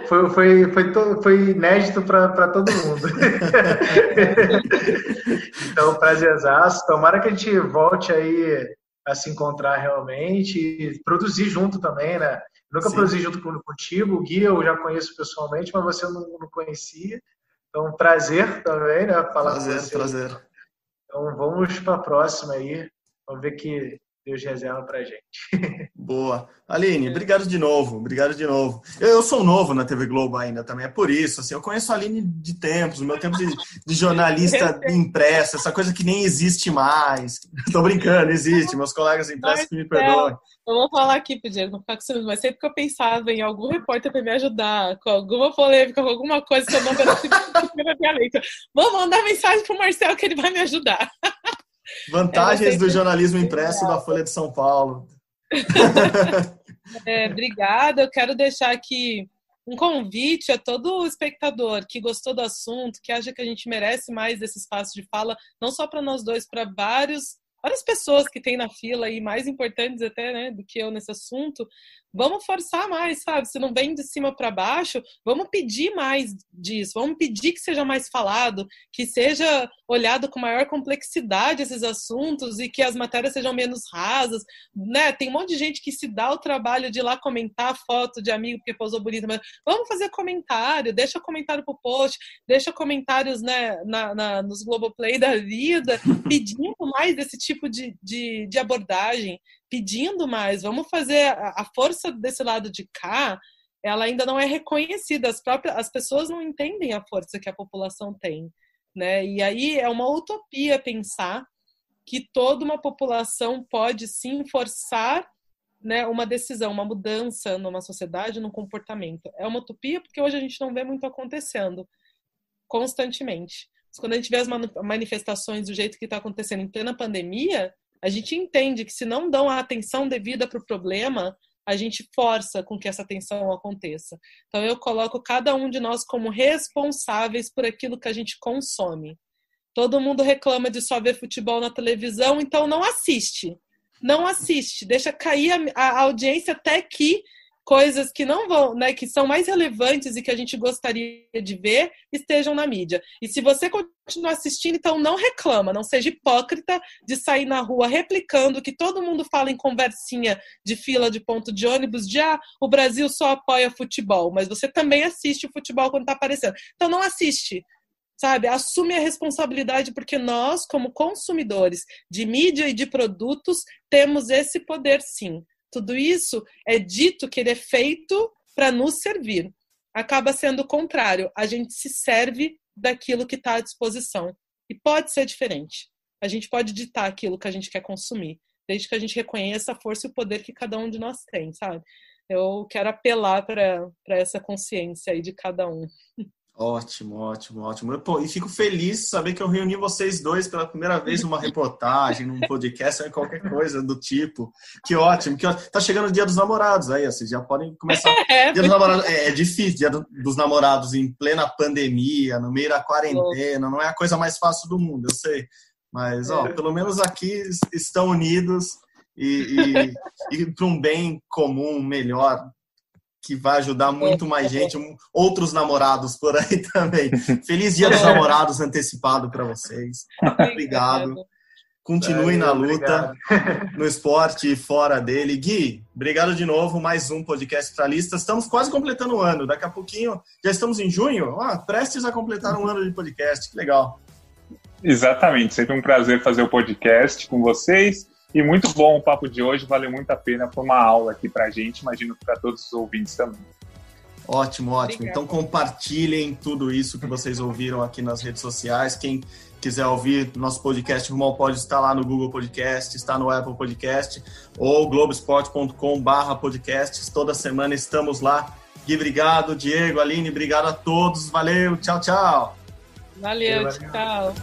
Foi, foi, foi, to, foi inédito para todo mundo. <laughs> então, prazerzaço. Tomara que a gente volte aí a se encontrar realmente e produzir junto também, né? Nunca Sim. produzi junto contigo, o Gui eu já conheço pessoalmente, mas você não, não conhecia. Então, prazer também, né? Falar prazer. Prazer. Então, vamos para a próxima aí. Vamos ver que Deus reserva pra gente. Boa. Aline, obrigado de novo, obrigado de novo. Eu, eu, sou novo na TV Globo ainda também, é por isso, assim, eu conheço a Aline de tempos, meu tempo de, de jornalista <laughs> impressa, essa coisa que nem existe mais. <laughs> Tô brincando, existe, meus colegas impressos que me perdoem. Eu vou falar aqui Diego, não ficar com ciúmes, mas sempre que eu pensava em algum repórter para me ajudar, com alguma polêmica, com alguma coisa que eu não <laughs> merecia, vou mandar mensagem pro Marcelo que ele vai me ajudar. Vantagens é, do jornalismo impresso da Folha de São Paulo. É, obrigada. Eu quero deixar aqui um convite a todo espectador que gostou do assunto, que acha que a gente merece mais desse espaço de fala, não só para nós dois, para vários várias pessoas que tem na fila e mais importantes até, né, do que eu nesse assunto, vamos forçar mais, sabe? Se não vem de cima para baixo, vamos pedir mais disso, vamos pedir que seja mais falado, que seja olhado com maior complexidade esses assuntos e que as matérias sejam menos rasas, né? Tem um monte de gente que se dá o trabalho de ir lá comentar foto de amigo porque posou bonito, mas vamos fazer comentário, deixa comentário pro post, deixa comentários, né, na, na nos Globoplay da vida, pedindo mais desse tipo de, de, de abordagem, pedindo mais, vamos fazer a, força desse lado de cá, ela ainda não é reconhecida, as próprias as pessoas não entendem a força que a população tem, né? E aí é uma utopia pensar que toda uma população pode sim forçar né, uma decisão, uma mudança numa sociedade, num comportamento. É uma utopia porque hoje a gente não vê muito acontecendo constantemente. Mas quando a gente vê as manifestações do jeito que está acontecendo em plena pandemia, a gente entende que se não dão a atenção devida para o problema, a gente força com que essa atenção aconteça. Então eu coloco cada um de nós como responsáveis por aquilo que a gente consome. Todo mundo reclama de só ver futebol na televisão, então não assiste. Não assiste, deixa cair a, a audiência até que coisas que não vão, né, que são mais relevantes e que a gente gostaria de ver estejam na mídia. E se você continuar assistindo, então não reclama, não seja hipócrita de sair na rua replicando que todo mundo fala em conversinha de fila de ponto de ônibus de ah, o Brasil só apoia futebol, mas você também assiste o futebol quando está aparecendo. Então não assiste. Sabe, assume a responsabilidade porque nós, como consumidores de mídia e de produtos, temos esse poder sim tudo isso é dito que ele é feito para nos servir. Acaba sendo o contrário. A gente se serve daquilo que está à disposição. E pode ser diferente. A gente pode ditar aquilo que a gente quer consumir, desde que a gente reconheça a força e o poder que cada um de nós tem, sabe? Eu quero apelar para essa consciência aí de cada um. <laughs> Ótimo, ótimo, ótimo. Pô, e fico feliz de saber que eu reuni vocês dois pela primeira vez numa reportagem, num podcast, ou em qualquer coisa do tipo. Que ótimo, que ótimo. Tá chegando o dia dos namorados aí, vocês já podem começar. <laughs> É, Dia dos namorados é, é difícil, dia do- dos namorados em plena pandemia, no meio da quarentena, não é a coisa mais fácil do mundo, eu sei. Mas, ó, É. pelo menos aqui es- estão unidos e, e, e para um bem comum melhor, que vai ajudar muito mais gente, um- outros namorados por aí <laughs> também. Feliz Dia dos Namorados antecipado para vocês. Obrigado. Continuem na luta no esporte e fora dele. Gui, obrigado de novo. Mais um podcast para listas. Estamos quase completando o ano. Daqui a pouquinho, já estamos em junho. Ah, prestes a completar um ano de podcast. Que legal. Exatamente, sempre um prazer fazer o podcast com vocês. E muito bom o papo de hoje, valeu muito a pena. Foi uma aula aqui pra gente, imagino que para todos os ouvintes também. Ótimo, ótimo. Obrigada. Então compartilhem tudo isso que vocês ouviram aqui nas redes sociais. Quem quiser ouvir nosso podcast Rumo ao Pódio está lá no Google Podcast, está no Apple Podcast ou globesport.com/barra podcasts. Toda semana estamos lá. Gui, obrigado. Diego, Aline, obrigado a todos. Valeu, tchau, tchau. Valeu, Valeu. tchau.